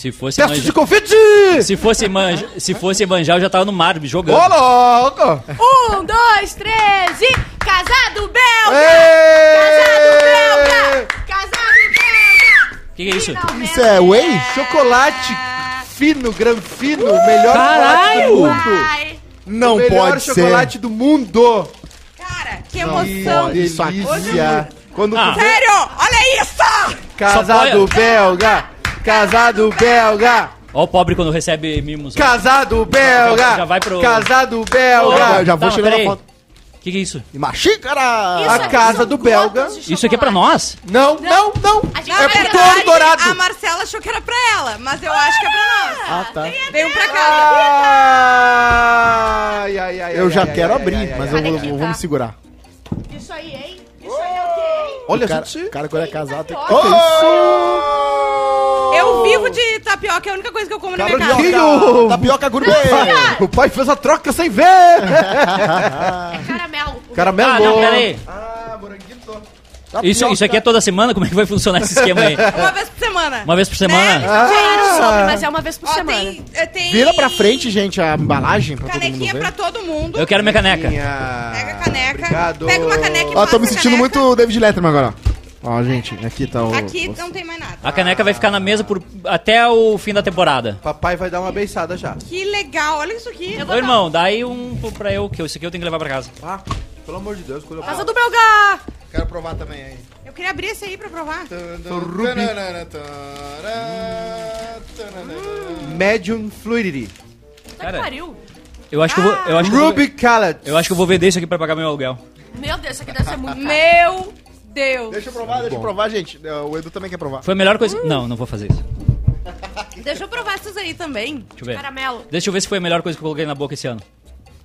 Se fosse Teste manja- de confete! Se fosse, manja, se fosse manjar, eu já tava no mar jogando. Ô, louco! Um, dois, três e... Casado belga! Ê! Casado belga! O que, que é isso? Finalmente. Isso é whey? Chocolate fino, granfino, melhor Caralho! chocolate do mundo. Ai, Não melhor pode ser. chocolate do mundo. Cara, que Que emoção. Aqui. delícia. Quando Ah. Sério, olha isso! Casado belga, casado belga, Ó o pobre quando recebe mimos. ó. casado belga, Já vai pro- casado belga. já vou Tá, chegar peraí. na foto. O que, que é isso? Uma xícara! isso A casa do belga. Isso aqui é pra nós? Não, não, não. A gente Na É vai pro verdade, todo dourado. a Marcela achou que era pra ela, mas eu acho que é pra nós. Ah, tá. Vem um pra cá. Ai, ai, ai, Eu ai, já ai, quero ai, abrir, ai, ai, mas ai. eu vou, Olha aqui, vou tá. me segurar. Isso aí, hein? Olha, o cara, gente. o cara quando é casado tem que... Oh! Eu vivo de tapioca, é a única coisa que eu como na minha casa. Tapioca. Tapioca gourmet! O pai fez a troca sem ver. É caramelo. Caramelo. Ah, não, peraí. Ah. Isso, isso aqui é toda semana? Como é que vai funcionar esse esquema aí? Uma vez por semana. Uma vez por semana? Né? Dinheiro sobre, mas é uma vez por Ó, semana. tem, eh, tem Vira pra frente, gente, a embalagem pra todo mundo Canequinha ver. pra todo mundo. Eu quero minha caneca. Pega a caneca. Obrigado. Pega uma caneca e Ó, tô me sentindo caneca. muito David Letterman agora. Ó, gente, aqui tá o... Aqui o- não tem mais nada. A caneca vai ficar na mesa por, até o fim da temporada. Papai vai dar uma beiçada já. Que legal, olha isso aqui. Ô, irmão, dá aí um pra eu, que isso aqui eu tenho que levar pra casa. Ah, pelo amor de Deus, coisa Casa do Belga! Quero provar também aí. Eu queria abrir esse aí pra provar. Medium Fluidity. Tá que Cara, pariu. Eu acho que eu vou, eu acho que eu vou, Ruby Callet. eu acho que eu vou vender isso aqui pra pagar meu aluguel. Meu Deus, isso aqui deve ser muito caro. Meu Deus. Deixa eu provar, deixa eu provar, gente. O Edu também quer provar. Foi a melhor coisa. Não, não vou fazer isso. Deixa eu provar essas aí também. Deixa eu ver. Caramelo. Deixa eu ver se foi a melhor coisa que eu coloquei na boca esse ano.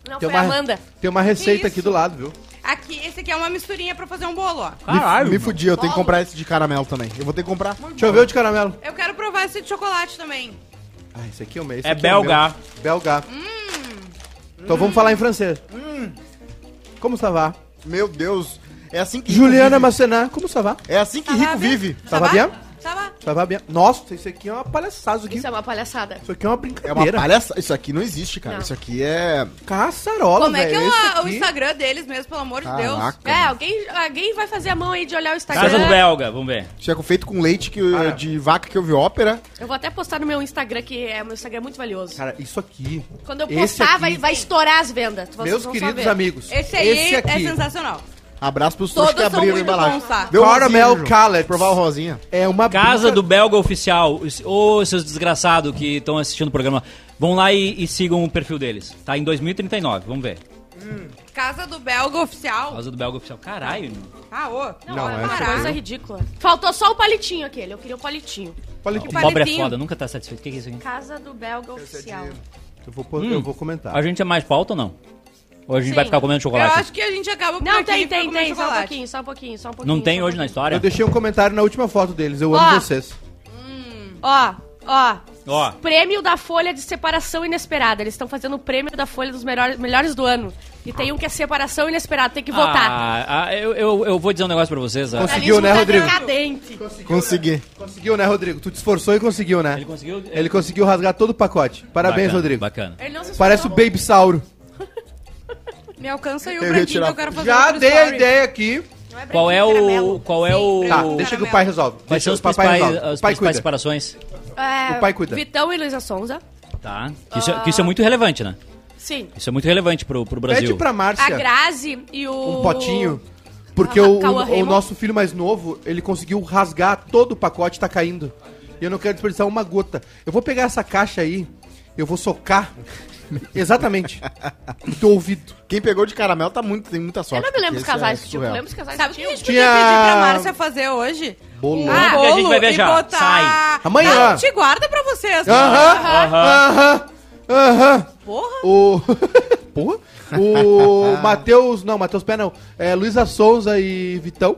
Não, Tem foi a uma, Amanda. tem uma receita aqui do lado, viu? Aqui, esse aqui é uma misturinha pra fazer um bolo, ó. me, me fudi, eu tenho que comprar esse de caramelo também. Eu vou ter que comprar. Deixa eu ver o de caramelo. Eu quero provar esse de chocolate também. Ah, esse aqui é o meu. esse É aqui o belga. meu. Belga. Então vamos falar em francês. Como ça va? Meu Deus. É assim que rico Juliana vive. Como ça va? É assim que rico vive. Ça va bien? Você vai bem. Nossa, isso aqui é uma palhaçada. Isso aqui, Isso é uma palhaçada. isso aqui é uma É uma brincadeira. palhaça. Isso aqui não existe, cara. Não. Isso aqui é. Caçarola, Como é que é velho. o, Esse o aqui- Instagram deles mesmo, pelo amor de Deus? Caraca. É, alguém, alguém vai fazer a mão aí de olhar o Instagram. Casa do Belga, vamos ver. Isso é feito com leite que, Cara. de vaca que eu vi ópera. Eu vou até postar no meu Instagram, que é, o meu Instagram é muito valioso. Cara, isso aqui. Quando eu esse postar, aqui- vai, vai estourar as vendas. Vocês Meus vão queridos saber. amigos. Esse aí esse é sensacional. Abraço pros Todos trouxas que são abriram a muito embalagem. bons? Vê o Caramel rosinha, Ju. Provar o rosinha. É uma Casa do Belga Oficial. Ô, seus desgraçados que estão assistindo o programa. Vão lá e, e sigam o perfil deles. Tá em 2039, vamos ver. Casa do Belga Oficial. Casa do Belga Oficial. Caralho. Ah, ô. Não, Não, é uma coisa ridícula. Faltou só o palitinho aquele. Eu queria o palitinho. Olha O pobre é palitinho. foda, nunca tá satisfeito. O que, que é isso aqui? Casa do Belga Oficial. Eu vou, pôr- eu vou comentar. A gente é mais pauta ou não? Ou a gente Sim. vai ficar comendo Eu chocolate? acho que a gente acaba por Não, aqui tem, pra tem, tem. Só um chocolate. pouquinho, só um pouquinho, só um pouquinho. Não tem só um hoje na pouquinho. história? Eu deixei um comentário na última foto deles. Eu amo Ó. vocês. Ó, ó. Ó, Prêmio da Folha de Separação Inesperada. Eles estão fazendo o prêmio da Folha dos melhores, melhores do ano. E tem um que é separação inesperada, tem que votar. Ah, ah, eu, eu, eu vou dizer um negócio pra vocês. ah. Conseguiu, né, Jornalismo Rodrigo? tá decadente. Consegui. Conseguiu, né, Rodrigo? Tu te esforçou e conseguiu, né? Ele conseguiu? Ele conseguiu rasgar todo o pacote. Parabéns, Bacana, Rodrigo. Bacana. Ele não se Parece o esforçou. Baby Sauro. Me alcança aí o branquinho que eu quero fazer Já dei a ideia aqui. É Qual é o. Qual é o. Tá, deixa que o pai resolve. Quais são o as papai principais, as pai principais separações? É, O pai cuida. Vitão e Luísa Sonza. Tá. Que isso, que isso é muito relevante, né? Sim. Isso é muito relevante pro, pro Brasil. Pede pra A Márcia Grazi e o... um potinho. Porque Ah, o, o- o nosso filho mais novo, ele conseguiu rasgar todo o pacote, tá caindo. E eu não quero desperdiçar uma gota. Eu vou pegar essa caixa aí, eu vou socar exatamente no teu ouvido. Quem pegou de caramelo tá muito, tem muita Eu sorte. não me lembro dos é casais que tinham. surreal. Lembro dos casais Sabe o que que a tinham? gente podia Tinha- pedir pra Márcia fazer hoje? Bolo. Um Ah, porque a gente bolo vai e viajar. botar- Sai. Amanhã. Não, a gente guarda pra vocês. Aham, aham, aham. Porra. O. Porra. O Matheus. Não, Matheus Pé não. É Luísa Souza e Vitão.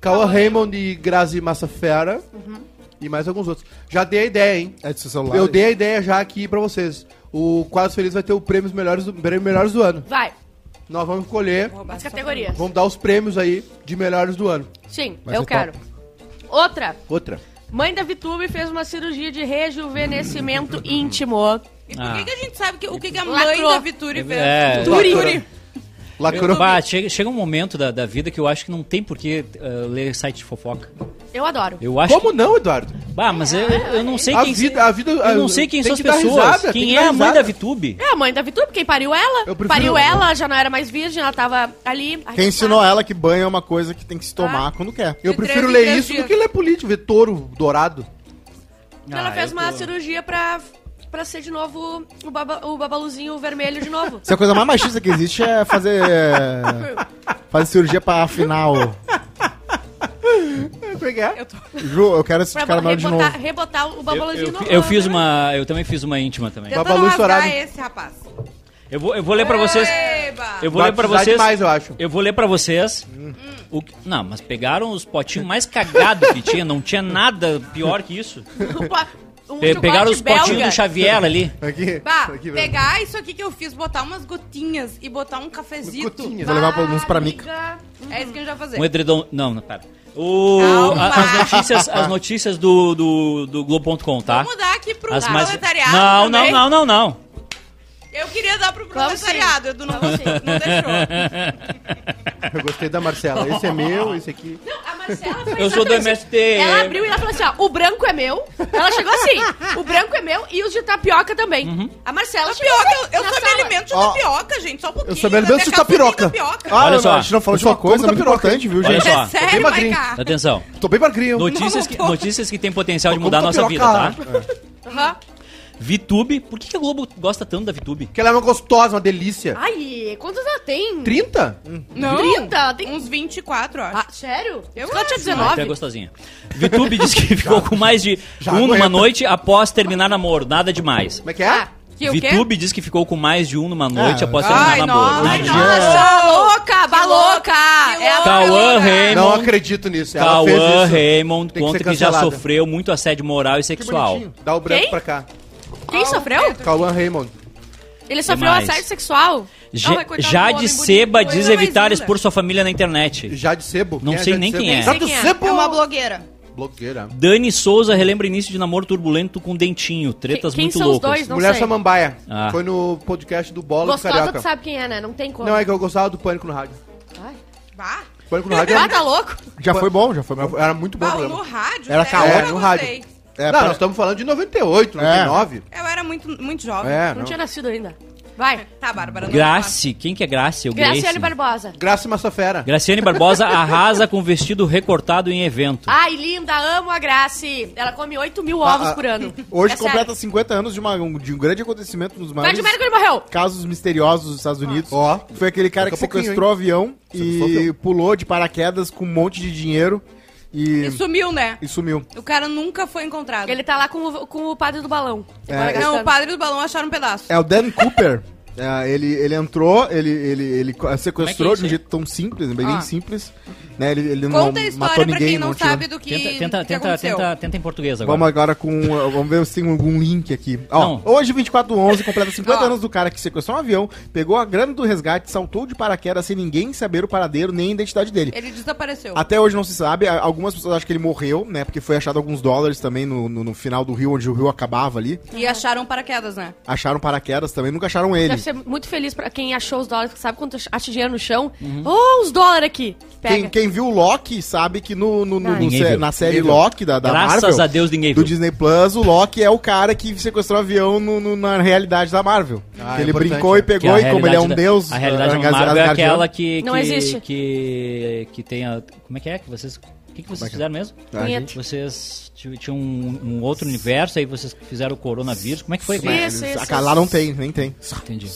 Cauã Raymond e Grazi Massafera. E mais alguns outros. Já dei a ideia, hein? É de seu celular. Eu dei a ideia já aqui pra vocês. O Quadros Felizes vai ter o prêmio melhores do, prêmio melhores do ano. Vai, Nós vamos escolher, as categorias. vamos dar os prêmios aí de melhores do ano. Sim, Vai eu ser quero. Outra. Outra. Mãe da Vitube fez uma cirurgia de rejuvenescimento íntimo. E por Ah. que, que a gente sabe que, o que, que a mãe Lacrou. da Vituri fez? É. Vituri. Lacrou. Bah, chega, chega um momento da, da vida que eu acho que não tem por que uh, ler site de fofoca. Eu adoro. Eu acho Como que... não, Eduardo? Bah, mas eu, eu não sei A quem... vida- a vida- eu não sei quem são as que dar pessoas. risada, quem que é a mãe da Vitube? É a mãe da Vitube, quem pariu ela. Eu prefiro- Pariu ela, já não era mais virgem, ela tava ali. Ai, Quem que ensinou ela que banho é uma coisa que tem que se Ah. tomar quando quer. Eu De prefiro ler isso dias. do que ler político, ver touro dourado. Ela Ah, fez eu uma tô- cirurgia pra, pra ser de novo o, baba, o babaluzinho vermelho de novo. Se a coisa mais machista que existe é fazer. é, fazer cirurgia pra afinar o. Como é que é? Eu tô... Ju, eu quero esse pra caramelo de novo. rebotar, o Eu, babaluzinho eu, no eu fiz uma... Eu também fiz uma íntima também. Babalu estourado. esse, rapaz. Eu vou, eu vou ler pra vocês... Eba. Eu vou Vai ler pra precisar vocês... demais, eu acho. Eu vou ler pra vocês. O que- não, mas pegaram os potinhos mais cagados que tinha. Não tinha nada pior que isso. um Pe- pegaram os chocolate potinhos do Xavier ali. Aqui. Bah, aqui, pegar isso aqui que eu fiz, botar umas gotinhas e botar um cafezito. Gotinhas. Vou levar pra- uns pra Mica. Amiga. É isso que a gente vai fazer. Um edredom. Não, não, pera. O, Calma. a- as notícias, as notícias do, do, do Globo.com, tá? Vamos dar aqui pro As mais... proletariado Não, não, também. não, não, não. Eu queria dar pro proletariado, Edu não, não deixou. Eu gostei da Marcela. Esse é meu, esse aqui. Não, a Marcela foi Eu sou do. MST. Ela abriu e ela falou assim, ó, o branco é meu. Ela chegou assim, o branco é meu e os de tapioca também. Uhum. A Marcela chegou Tapioca, assim, eu, eu na só me alimento de tapioca, gente, só um pouquinho. eu só me alimento Na de tapiroca. tapioca. Ah, Olha não, só. a gente não falou de uma coisa muito importante, viu, Olha gente? só. É sério, bem? Atenção. Tô bem magrinho. Notícias que, notícias que têm potencial de mudar a nossa vida, tá? Aham. Vitube. Por que, que a Globo gosta tanto da Vitube? Porque ela é uma gostosa, uma delícia. Ai, quantos ela tem? 30? Não, 30? Ela tem... uns 24, eu acho. Ah, sério? Eu ela tinha acho. Ah, até 19. gostosinha. Vitube disse que ficou com mais de já um numa aguenta. noite após terminar namoro. Nada demais. Como é que é? Ah, Que o quê? Vitube diz que ficou com mais de um numa noite Ah, após terminar Ai, namoro. nossa. Ai, dia- nossa, louca, balouca. Que É a louca. Cauã Não Raymond. Não acredito nisso. Ela fez Cauã isso. Raymond Tem que conta ser que, já cancelada. sofreu muito assédio moral e sexual. bonitinho. Dá o branco Quem? pra cá. Quem sofreu? Cauã Raymond. Ele sofreu Demais. assédio sexual. Coitado do Jade Seba bonito. diz evitar linda. expor sua família na internet. Jade Sebo. Não é sei nem Sebo? quem é. Jade quem é. Sebo! É uma blogueira. Blogueira. Dani Souza relembra início de namoro turbulento com Dentinho. Tretas Quem muito são os loucas. dois? Não Mulher sei. Samambaia. Ah. Foi no podcast do Bola do Gostosa, Carioca. tu sabe quem é, né? Não tem como. Não, é que eu gostava do Pânico no Rádio. Ai. Bah, Pânico no Rádio Ah, era, tá louco? Já foi bom, já foi bom. era muito bom. bah, no rádio. Era sério, caótico. eu No rádio. É, não, pra- nós estamos falando de 98, 99. Eu era muito, muito jovem. É, Não não. tinha nascido ainda. Vai. Tá, Bárbara. não Grace. Quem que é Grace? O Graciane Grace. Barbosa. Graça Massafera. Graciane Barbosa arrasa com vestido recortado em evento. Ai, linda, amo a Grace. Ela come 8 mil ovos Ah, ah, por ano. Hoje É completa sério. 50 anos de, uma, um, de um grande acontecimento nos Fred maiores Mercury morreu. casos misteriosos dos Estados Unidos. Ó. Foi aquele cara Daqui que sequestrou o avião e pulou de paraquedas com um monte de dinheiro e, E sumiu, né? e sumiu. O cara nunca foi encontrado. Ele tá lá com o, com o padre do balão. É, Não, o padre do balão acharam um pedaço. É o Dan Cooper. É, ele, ele entrou, ele, ele, ele co- sequestrou é é de um jeito tão simples, bem Ah. simples. Né? Ele, ele não Conta a matou história pra ninguém, quem não, não sabe do que, Tenta, tenta, que tenta, tenta, tenta em português agora. Vamos agora com. uh, Vamos ver se tem algum link aqui. Ó, Não. hoje, 24 do 11, completa 50 Ó. anos do cara que sequestrou um avião, pegou a grana do resgate, saltou de paraquedas sem ninguém saber o paradeiro nem a identidade dele. Ele desapareceu. Até hoje não se sabe, algumas pessoas acham que ele morreu, né? Porque foi achado alguns dólares também no, no, no final do rio, onde o rio acabava ali. E acharam paraquedas, né? Acharam paraquedas também, nunca acharam ele. Ser muito feliz pra quem achou os dólares, porque sabe quando acha dinheiro no chão? Oh, os dólares aqui. Pega. Quem, quem viu o Loki sabe que no, no- no- no na série. Loki da, da Graças Marvel, a Deus ninguém do viu. Disney Plus, o Loki é o cara que sequestrou o avião no- no- na realidade da Marvel. Ah, é ele importante, brincou e é. Pegou, e como ele é um da- deus. A realidade da Marvel é aquela que. Não que, existe. Que, que tem a. Como é que é? Que vocês. O que, que vocês fizeram mesmo? a Punheta. gente- Vocês tinham um, um outro universo, aí vocês fizeram o coronavírus. Como é que foi? Isso, cara? isso, isso. ah, Lá não tem, nem tem. Entendi.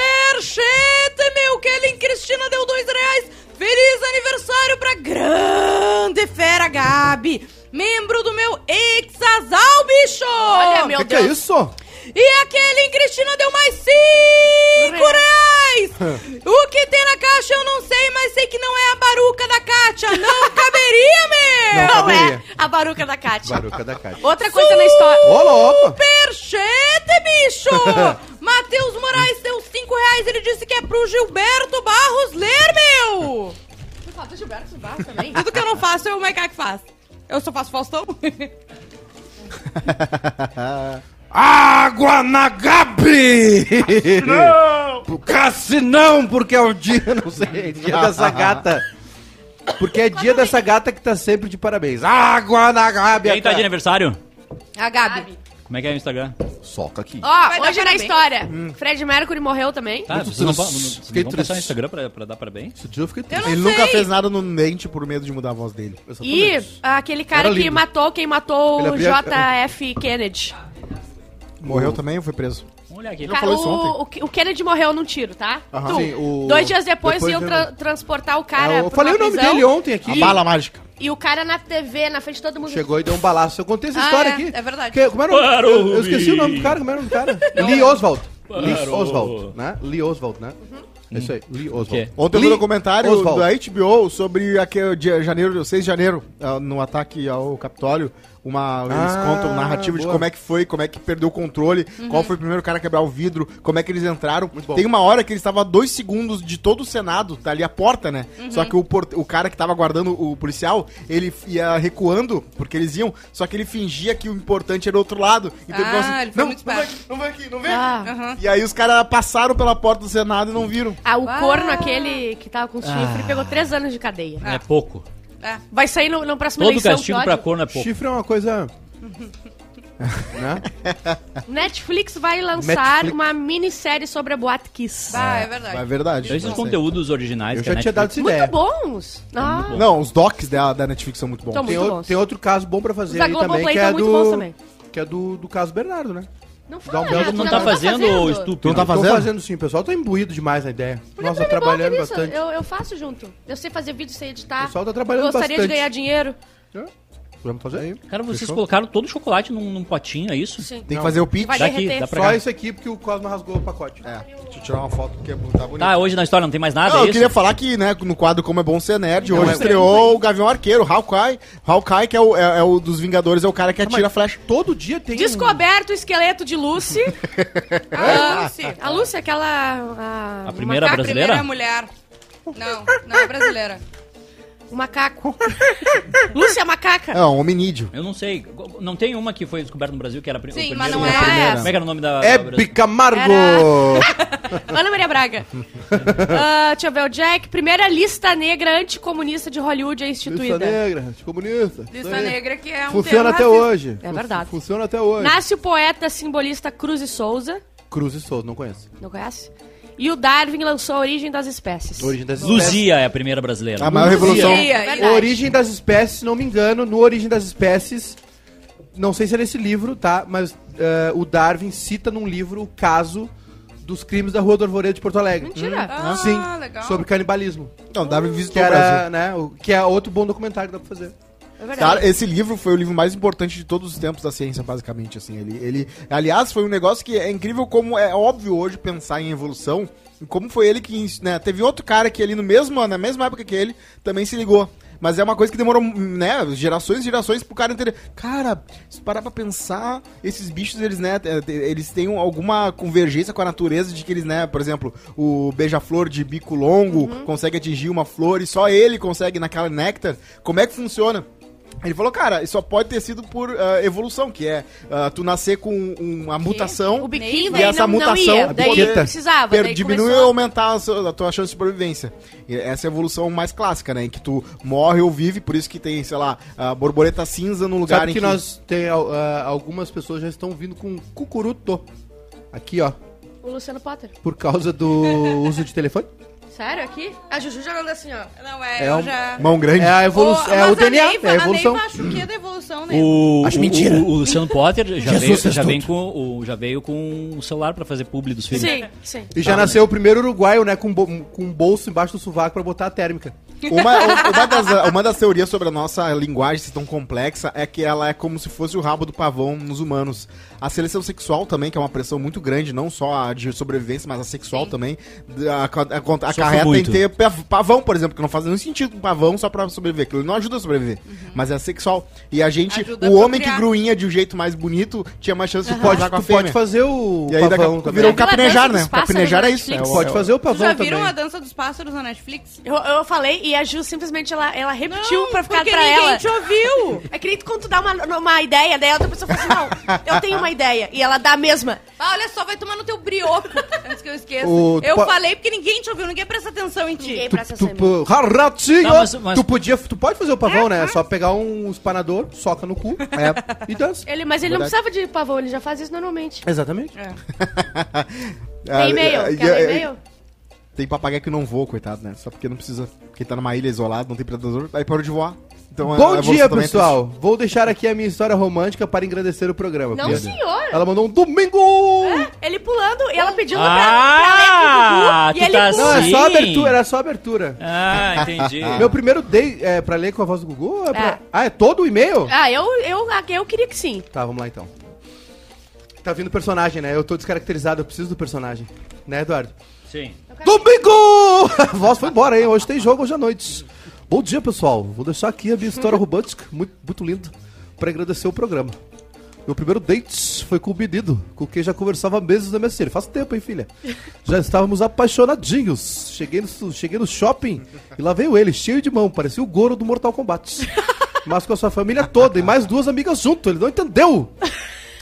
Superchete, meu! Kellen Cristina deu dois reais. Feliz aniversário pra grande fera Gabi, membro do meu ex-asal, bicho! Olha, meu O que, que é Deus. isso? E a Kellen Cristina deu mais cinco reais! O que tem na caixa eu não sei, mas sei que não é a baruca da Kátia. Não caberia, meu! Não Não é a baruca da Kátia. Baruca da Cátia. Outra coisa na história. Superchete, bicho! Matheus Moraes deu cinco reais. Ele disse que é pro Gilberto Barros ler, meu! Tu fala do Gilberto Barros também? Tudo que eu não faço, o Maicaque faz. Eu só faço Faustão. Água na Gabi! Não! Casse não, porque é o dia, não sei, dia dessa gata. Porque é dia dessa gata que tá sempre de parabéns. Água na Gabi! Quem tá de aniversário? A Gabi. Como é que é o Instagram? Soca aqui. Ó, Vai dar hoje na parabéns. história, Fred Mercury morreu também. Tá, Muito vocês não, triste. vocês não Fiquei vão passar no triste. Instagram pra, pra dar parabéns? Esse dia eu fiquei Eu triste. não Ele sei. nunca fez nada no mente por medo de mudar a voz dele. E aquele cara Era que lindo. matou, quem matou Ele o abria- JF Kennedy. Morreu também ou foi preso? Vamos olhar aqui. Ele falou isso o, o- o Kennedy morreu num tiro, tá? Aham. Tu. Sim, o- Dois dias depois, depois iam tra- transportar o cara. É, eu falei o nome prisão, dele ontem aqui. A bala mágica. E o cara na TV, na frente de todo mundo. Chegou e deu um balaço. Eu contei essa Ah, história é, aqui. é verdade. Que- como era o nome? Parou, Eu, eu esqueci o nome do cara. Como era o nome do cara? Lee Oswald. Lee. Oswald, né? Lee Oswald, né? É isso aí, Lee Oswald. Ontem eu vi Lee um documentário Oswald. da HBO sobre aquele dia janeiro, 6 de janeiro, ah, no ataque ao Capitólio. Uma, eles Ah, contam narrativa de boa. como é que foi, como é que perdeu o controle, qual foi o primeiro cara a quebrar o vidro, como é que eles entraram. Muito bom. Tem uma hora que eles estavam a dois segundos de todo o Senado, tá ali a porta, né? Só que o, port- o cara que tava guardando o policial, ele ia recuando, porque eles iam, só que ele fingia que o importante era o outro lado. Então ele Ah, falou assim, ele foi não, muito não vem esperto." aqui, não vem aqui, não vem Ah. aqui. Aham. E aí os caras passaram pela porta do Senado e não viram. Ah, o Ah. corno aquele que tava com Ah. chifre pegou três anos de cadeia. É pouco. É. Vai sair no, no próximo Todo eleição. castigo que pra corno é pouco. Chifre é uma coisa... né? Netflix vai lançar Netflix. uma minissérie sobre a Boate Kiss. Ah, é É verdade. verdade. Esses conteúdos originais Eu já tinha dado essa Muito ideia. bons. Ah, bom. Não, os docs da, da Netflix são muito bons. Então, Tem, muito o- bons. tem outro caso bom pra Os fazer da aí também, que é muito bons do... também. Que é do, do caso Bernardo, né? Não Dá fala, um belo- já, Não já tá fazendo estúpido. Não tá Tô fazendo? fazendo sim, o pessoal tá imbuído demais na ideia. Nossa, Mas tá trabalhando bastante. Eu, eu faço junto. Eu sei fazer vídeo, sei editar. O pessoal tá trabalhando Gostaria bastante. de ganhar dinheiro. Vamos fazer aí. Cara, vocês Fechou? colocaram todo o chocolate num, num potinho, é isso? Sim. Tem que fazer o pitch. Vai Daqui, derreter. dá pra Só cá. isso aqui porque o Cosmo rasgou o pacote. É, deixa eu tirar uma foto porque tá bonito. Tá, hoje na história não tem mais nada, Não, é eu isso? queria falar que, né, no quadro Como é Bom Ser Nerd, Não, hoje é- estreou o Gavião Arqueiro, Hawkeye. Hawkeye, que é o, é, é o dos Vingadores, é o cara que atira a flecha. Todo dia tem um- Descoberto o esqueleto de Lucy. Ah, Lucy. a Lucy, aquela. A, A primeira macaca. brasileira? Primeira mulher. Não, não é brasileira. O macaco. Lúcia Macaca. É, um hominídeo. Eu não sei. Não tem uma que foi descoberta no Brasil que era a pri- Sim, o mas primeiro- não é Como essa. é que era o nome da. É da Brasil? Bicamargo! Ana Maria Braga. Ah, deixa eu ver o Jack. Primeira lista negra anticomunista de Hollywood é Lista instituída. negra, comunista. Isso Lista aí. negra que é um Funciona termo até racista. hoje. É verdade. Funciona até hoje. Nasce o poeta simbolista Cruz e Souza. Cruz e Souza, não conheço. Não conhece? E o Darwin lançou a Origem das Espécies. Origem das espécies. Luzia é a primeira brasileira. A maior revolução. Luzia. É. Origem das espécies, se não me engano, no Origem das Espécies, não sei se é nesse livro, tá? Mas eh, o Darwin cita num livro o caso dos crimes da Rua do Arvoredo de Porto Alegre. Mentira. Ah, Sim, legal. sobre canibalismo. Não, Darwin Que visitou o Brasil. era, né, o, que é outro bom documentário que dá pra fazer. É. Cara, esse livro foi o livro mais importante de todos os tempos da ciência, basicamente, assim. Ele, ele, aliás, foi um negócio que é incrível como é óbvio hoje pensar em evolução, e como foi ele que, né, teve outro cara que ali no mesmo, na mesma época que ele, também se ligou. Mas é uma coisa que demorou, né, gerações e gerações pro cara entender. Cara, se parar pra pensar, esses bichos, eles, né, te- eles têm alguma convergência com a natureza de que eles, né, por exemplo, o beija-flor de bico longo consegue atingir uma flor e só ele consegue naquela néctar. Como é que funciona? Ele falou, cara, isso só pode ter sido por ah, evolução, que é ah, tu nascer com um- uma mutação O biquinho e essa não, não mutação ia. Daí precisava. per- daí diminui começou- ou aumentar a, sua- a tua chance de sobrevivência. E essa é a evolução mais clássica, né? Em que tu morre ou vive, por isso que tem, sei lá, a borboleta cinza no lugar Sabe em que, nós tem ah, algumas pessoas já estão vindo com cucuruto. Aqui, ó. O Luciano Potter. Por causa do uso de telefone. Sério, aqui? A Juju jogando assim, ó. Não, é, É eu um- já... Mão grande. É a evolução. É o DNA, Neiva- é a evolução. Neiva acha o que é da evolução, né? O, Acho o- mentira. O, o Luciano Potter já Jesus veio, já, vem tudo. com, o, já veio com o celular pra fazer publi dos filhos. Sim, sim. E já nasceu o primeiro uruguaio, né? Com, bo- com um bolso embaixo do sovaco pra botar a térmica. Uma, uma, das, uma das teorias sobre a nossa linguagem ser tão complexa é que ela é como se fosse o rabo do pavão nos humanos. A seleção sexual também, que é uma pressão muito grande, não só a de sobrevivência, mas a sexual também, a, a, a, carreta tem muito. que ter pav- pavão, por exemplo, que não faz nenhum sentido um pavão só pra sobreviver. Aquilo não ajuda a sobreviver, mas é sexual. E a gente, Ajuda o homem que gruinha de um jeito mais bonito, tinha mais chance de Pode, com a tu pode fêmea. fazer o E aí daqui pavão também. virou capinejar, né? Capinejar é isso. É Pode o- fazer o Vocês pavão já viram também. a dança dos pássaros na Netflix? Eu, eu falei e a Ju simplesmente ela, ela repetiu pra ficar porque pra ninguém ela. te ouviu. É que nem quando tu dá uma, uma ideia, daí a outra pessoa fala assim, não, eu tenho uma ideia. E ela dá a mesma. Ah, olha só, vai tomar no teu brioco, antes que eu esqueça. O- eu po- falei porque ninguém te ouviu, ninguém presta atenção em ti. Ninguém Tu, presta tu, atenção. tu, ratinho! Tá, mas- mas- Tu podia, tu pode fazer o pavão, né? É só pegar um espanador, soca no cu e dança. Ele, mas ele não Verdade. precisava de pavão, ele já faz isso normalmente. Exatamente. Tem e-mail? Ah, Quer ah, e-mail? Tem papagaio que não voa, coitado, né? Só porque não precisa. Porque tá numa ilha isolada, não tem predador, aí parou de voar. Então, a Bom evolução dia, é pessoal. Vou deixar aqui a minha história romântica para engrandecer o programa. Não, Pedro. senhor. Ela mandou um domingo! Ele pulando e ela pedindo Ah, pra, pra ler pro Gugu. E ele tá pula. Não, é só Sim. abertura, era só abertura. Ah, entendi. Meu primeiro date é pra ler com a voz do Gugu? É pra... É. Ah, é todo o e-mail? Ah, eu, eu, eu queria que sim. Tá, vamos lá então. Tá vindo o personagem, né? Eu tô descaracterizado, eu preciso do personagem. Né, Eduardo? Sim. Domingo! A voz foi embora, hein? Hoje tem jogo hoje à noite. Bom dia, pessoal. Vou deixar aqui a minha história romântica, muito, muito linda, pra agradecer o programa. Meu primeiro date foi com o menino, com quem já conversava há meses na minha série. Faz tempo, hein, filha? Já estávamos apaixonadinhos. Cheguei no, cheguei no shopping e lá veio ele, cheio de mão, parecia o Goro do Mortal Kombat. Mas com a sua família toda e mais duas amigas junto, ele não entendeu.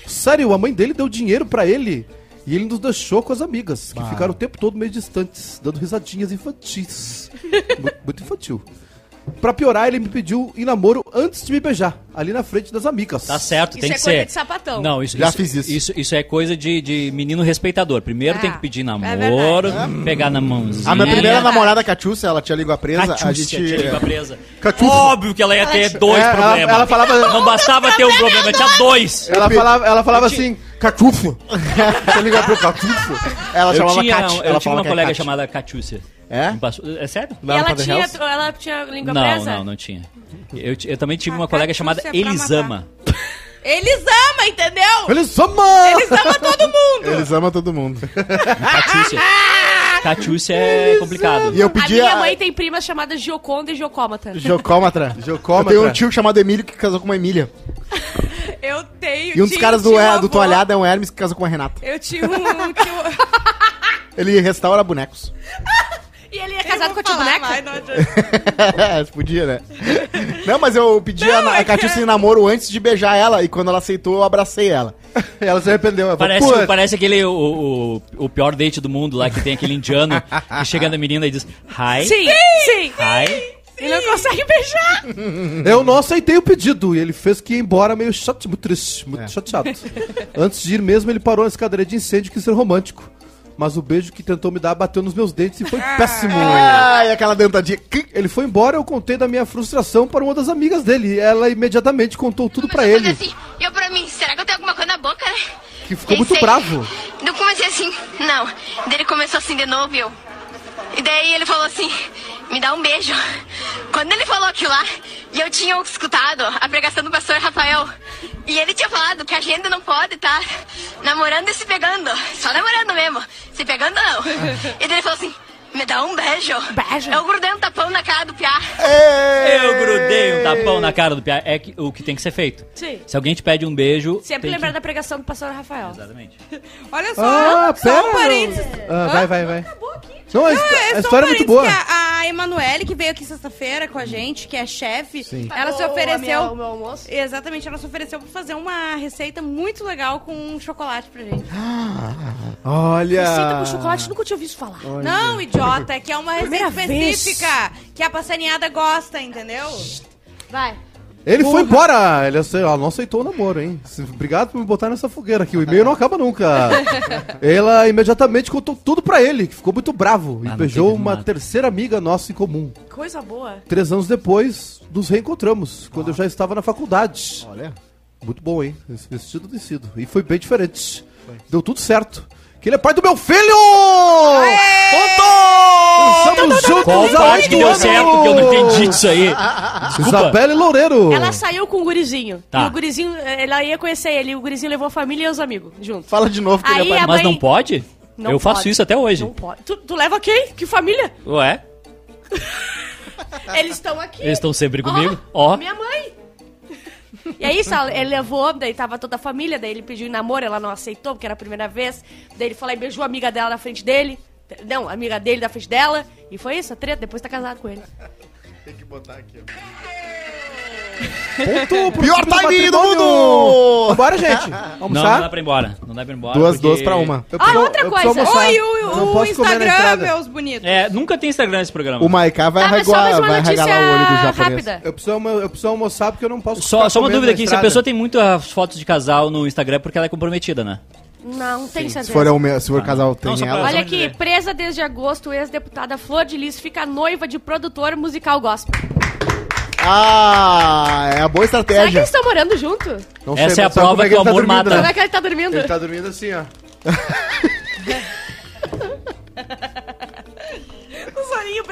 Sério, a mãe dele deu dinheiro pra ele e ele nos deixou com as amigas, que ficaram o tempo todo meio distantes, dando risadinhas infantis. muito, muito infantil. Pra piorar, ele me pediu em namoro antes de me beijar, ali na frente das amigas. Tá certo, Isso tem é que coisa ser. de sapatão. Não, isso, Já isso, fiz isso. isso. Isso é coisa de, de menino respeitador. Primeiro Ah, tem que pedir é namoro, pegar na mãozinha. A minha primeira verdade. namorada, Catiúcia, ela tinha língua presa. a Catiúcia, gente. tinha língua presa. Catiúcia. Óbvio que ela ia ter dois É, ela- problemas. ela falava- Não bastava ter um problema, tinha dois. Ela falava, ela falava assim, catufo. Você liga pro catufo? Ela Eu chamava tinha, Cat. eu ela tinha falava uma que é colega Cat. chamada Catiúcia. É? É sério? Ela Padre tinha, Hells? ela tinha língua Não, presa? não, não tinha. Eu, ti- eu também tive A uma colega chamada é pra Elisama. Eles amam, entendeu? Eles amam! Eles amam todo mundo. Eles amam todo mundo. Catiúcia. Catiúcia é complicado. E eu A pedi minha a. mãe tem primas chamadas Gioconda e Giocômata. Jocômatra. Jocômatra. Eu tenho um tio chamado Emílio que casou com uma Emília. Eu tenho. E um dos tinha- caras do, tinha um é, do avô- Toalhada é um Hermes que casou com uma Renata. Eu tinha um. tinha um- Ele restaura bonecos. E ele é casado com a tia boneca? vai, não adianta. Você podia, né? Não, mas eu pedi a, Não, a é que- Catiça em namoro antes de beijar ela. E quando ela aceitou, eu abracei ela. Ela se arrependeu. Ela falou, Parece, "Putz, parece aquele o, o, o pior date do mundo lá, que tem aquele indiano que chega na menina e diz Hi. Sim, sim. Hi. Ele não consegue beijar. Eu não aceitei o pedido e ele fez que ir embora meio chato, muito triste, muito É. chateado. Antes de ir mesmo, ele parou na escadaria de incêndio e quis ser romântico. Mas o beijo que tentou me dar bateu nos meus dentes e foi péssimo. Ai, aquela dentadinha. Ele foi embora eu contei da minha frustração para uma das amigas dele. E ela imediatamente contou tudo pra Começou a ele, assim, e eu pra mim, será que eu tenho alguma coisa na boca, né? que ficou muito bravo. Eu comecei assim, não. Daí ele começou assim de novo e eu. E daí ele falou assim, me dá um beijo. Quando ele falou aquilo lá, e eu tinha escutado a pregação do pastor Rafael, e ele tinha falado que a gente não pode estar namorando e se pegando. Só namorando mesmo. Se pegando não. E daí ele falou assim, me dá um beijo. Beijo. Eu grudei um tapão na cara do piá. Eu grudei um tapão na cara do Pia. É que- o que tem que ser feito. Sim. Se alguém te pede um beijo. Sempre tem lembrar que... da pregação do pastor Rafael. Exatamente. Olha só, Ah, só um parênteses. Ah, vai, vai, vai. Acabou aqui. Não, a, é a um história é muito boa. que A, a Emanuele, que veio aqui sexta-feira com a gente, que é chefe, ela se ofereceu. minha- o meu almoço. Exatamente, ela se ofereceu pra fazer uma receita muito legal com um chocolate pra gente. Olha. Receita com chocolate, nunca tinha ouvido falar. Não, idiota, é que é uma receita Primeira vez. específica que a passarinhada gosta, entendeu? Vai. Ele foi embora. Ele ela não aceitou o namoro, hein? Se- Obrigado por me botar nessa fogueira aqui. O e-mail não acaba nunca. Ela imediatamente contou tudo pra ele, que ficou muito bravo. E Ah, beijou uma nada. terceira amiga nossa em comum. Coisa boa. Três anos depois, nos reencontramos, quando eu já estava na faculdade. Olha. Muito bom, hein? Esse vestido tecido. E foi bem diferente. Deu tudo certo. Que ele é pai do meu filho! Estamos juntos Qual parte que deu certo que eu não entendi disso aí? Desculpa. Isabelle Loureiro. Ela saiu com o gurizinho. Tá. E o gurizinho, ela ia conhecer ele. E o gurizinho levou a família e os amigos junto. Fala de novo que Aí ele é pai. a Mas mãe- não pode? Não eu faço pode. isso até hoje. Não pode. Tu, tu leva quem? Que família? Ué? Eles estão aqui. Eles estão sempre Ó, comigo? Ó. Minha mãe. E aí, sal- ele levou, daí tava toda a família, daí ele pediu em namoro, ela não aceitou, porque era a primeira vez. Daí ele falou e beijou a amiga dela na frente dele. Não, a amiga dele na frente dela. E foi isso, a treta. Depois tá casado com ele. Tem que botar aqui, Ponto pro Pior time do mundo! Vambora, gente. Não, não Almoçar? dá pra ir embora. Não dá pra ir embora. Duas, porque- duas pra uma. Eu Ah, preciso- outra eu preciso coisa. almoçar. Oi, Eu o, não o posso comer na Instagram, estrada. meus bonitos. É, nunca tem Instagram nesse programa. O Maiká vai, Ah, mas só mais reguar, uma vai notícia regalar o olho do japonês. rápida. Eu preciso, almo- eu preciso almoçar porque eu não posso Só, ficar só uma comendo dúvida na aqui, se a estrada. pessoa tem muitas fotos de casal no Instagram, porque ela é comprometida, né? Não, tem Se certeza. for, o meu- se for casal, tem Não, só pra- ela. Olha aqui, presa desde agosto, ex-deputada Flor de Lis fica noiva de produtor musical gospel. Ah, é a boa Será que estratégia. eles estão morando junto? Não Essa é a prova como que o amor dormindo, mata. né? Como é que ele tá dormindo? Ele tá dormindo assim, ó.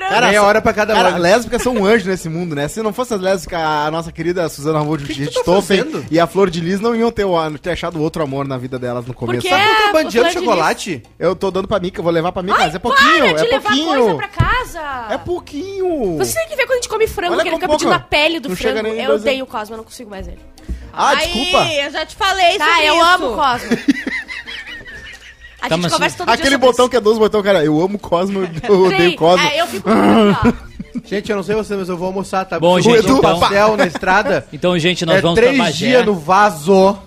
Cara, Meia hora pra cada Cara, lado. lésbicas são um anjo nesse mundo, né? Se não fosse as lésbicas, a nossa querida Suzana Ramon de tá Richthofen fazendo? e a Flor de Lis não iam ter, o- ter achado outro amor na vida delas no começo. Porque Sabe por que É, é bandeando chocolate? Eu tô dando pra Mica, eu vou levar pra Mica, Ai, mas é pouquinho, para de é levar coisa pouquinho. pra casa. É pouquinho. Você tem que ver quando a gente come frango, Olha que ele fica pedindo a pele do Não frango. Eu odeio o Cosmo, eu não consigo mais ele. Ah, Aí, desculpa. eu já te falei Tá, sobre eu isso. amo o Cosmo. A Tá, gente mas- conversa todo dia Aquele sobre botão isso. que é dois botão, cara. Eu amo Cosmo, eu odeio Três. Cosmo. É, eu fico aqui, ó. Gente, eu não sei você, mas eu vou almoçar, tá? Bom, gente, então- pastel na estrada. Então, gente, nós é vamos pra três Bagé. dias no vaso.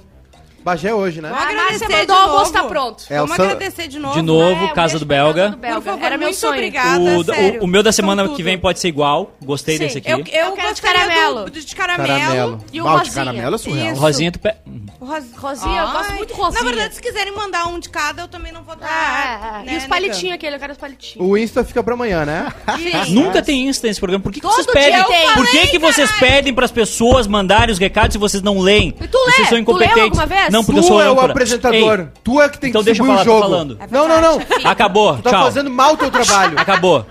Bagé hoje, né? Vamos A agradecer Márcia mandou o almoço, novo. tá pronto. É, o Vamos Sam- agradecer de novo. De novo, É, um Casa beijo do pra Belga. Casa do Belga. Por favor, Era meu muito sonho. obrigada, O, sério. o, o meu da São semana tudo. que vem pode ser igual. Gostei Sim, desse aqui. Eu, eu, Eu quero de gostaria caramelo. do- de caramelo. Caramelo. E o de rosinha. caramelo é surreal. Isso. Rosinha, tu pe... O ros- Rosinha, eu gosto Ai, muito de rosinha. Na verdade, se quiserem mandar um de cada, eu também não vou dar. Ah, né, e os palitinhos aquele, eu quero os palitinhos. O Insta fica pra amanhã, né? Sim. Nunca tem Insta nesse programa. Por que, que Todo vocês dia pedem? Por que, que vocês pedem pras pessoas mandarem os recados se vocês não leem? E tu lê? Vocês são Tu leu incompetentes. alguma vez? Não, porque eu tu sou é o âncora. apresentador. Ei, Tu é que tem Então que deixa eu distribuir falar, o tô jogo. falando. É não, não, não. acabou. Tu tá Tchau. fazendo mal o teu trabalho. Acabou.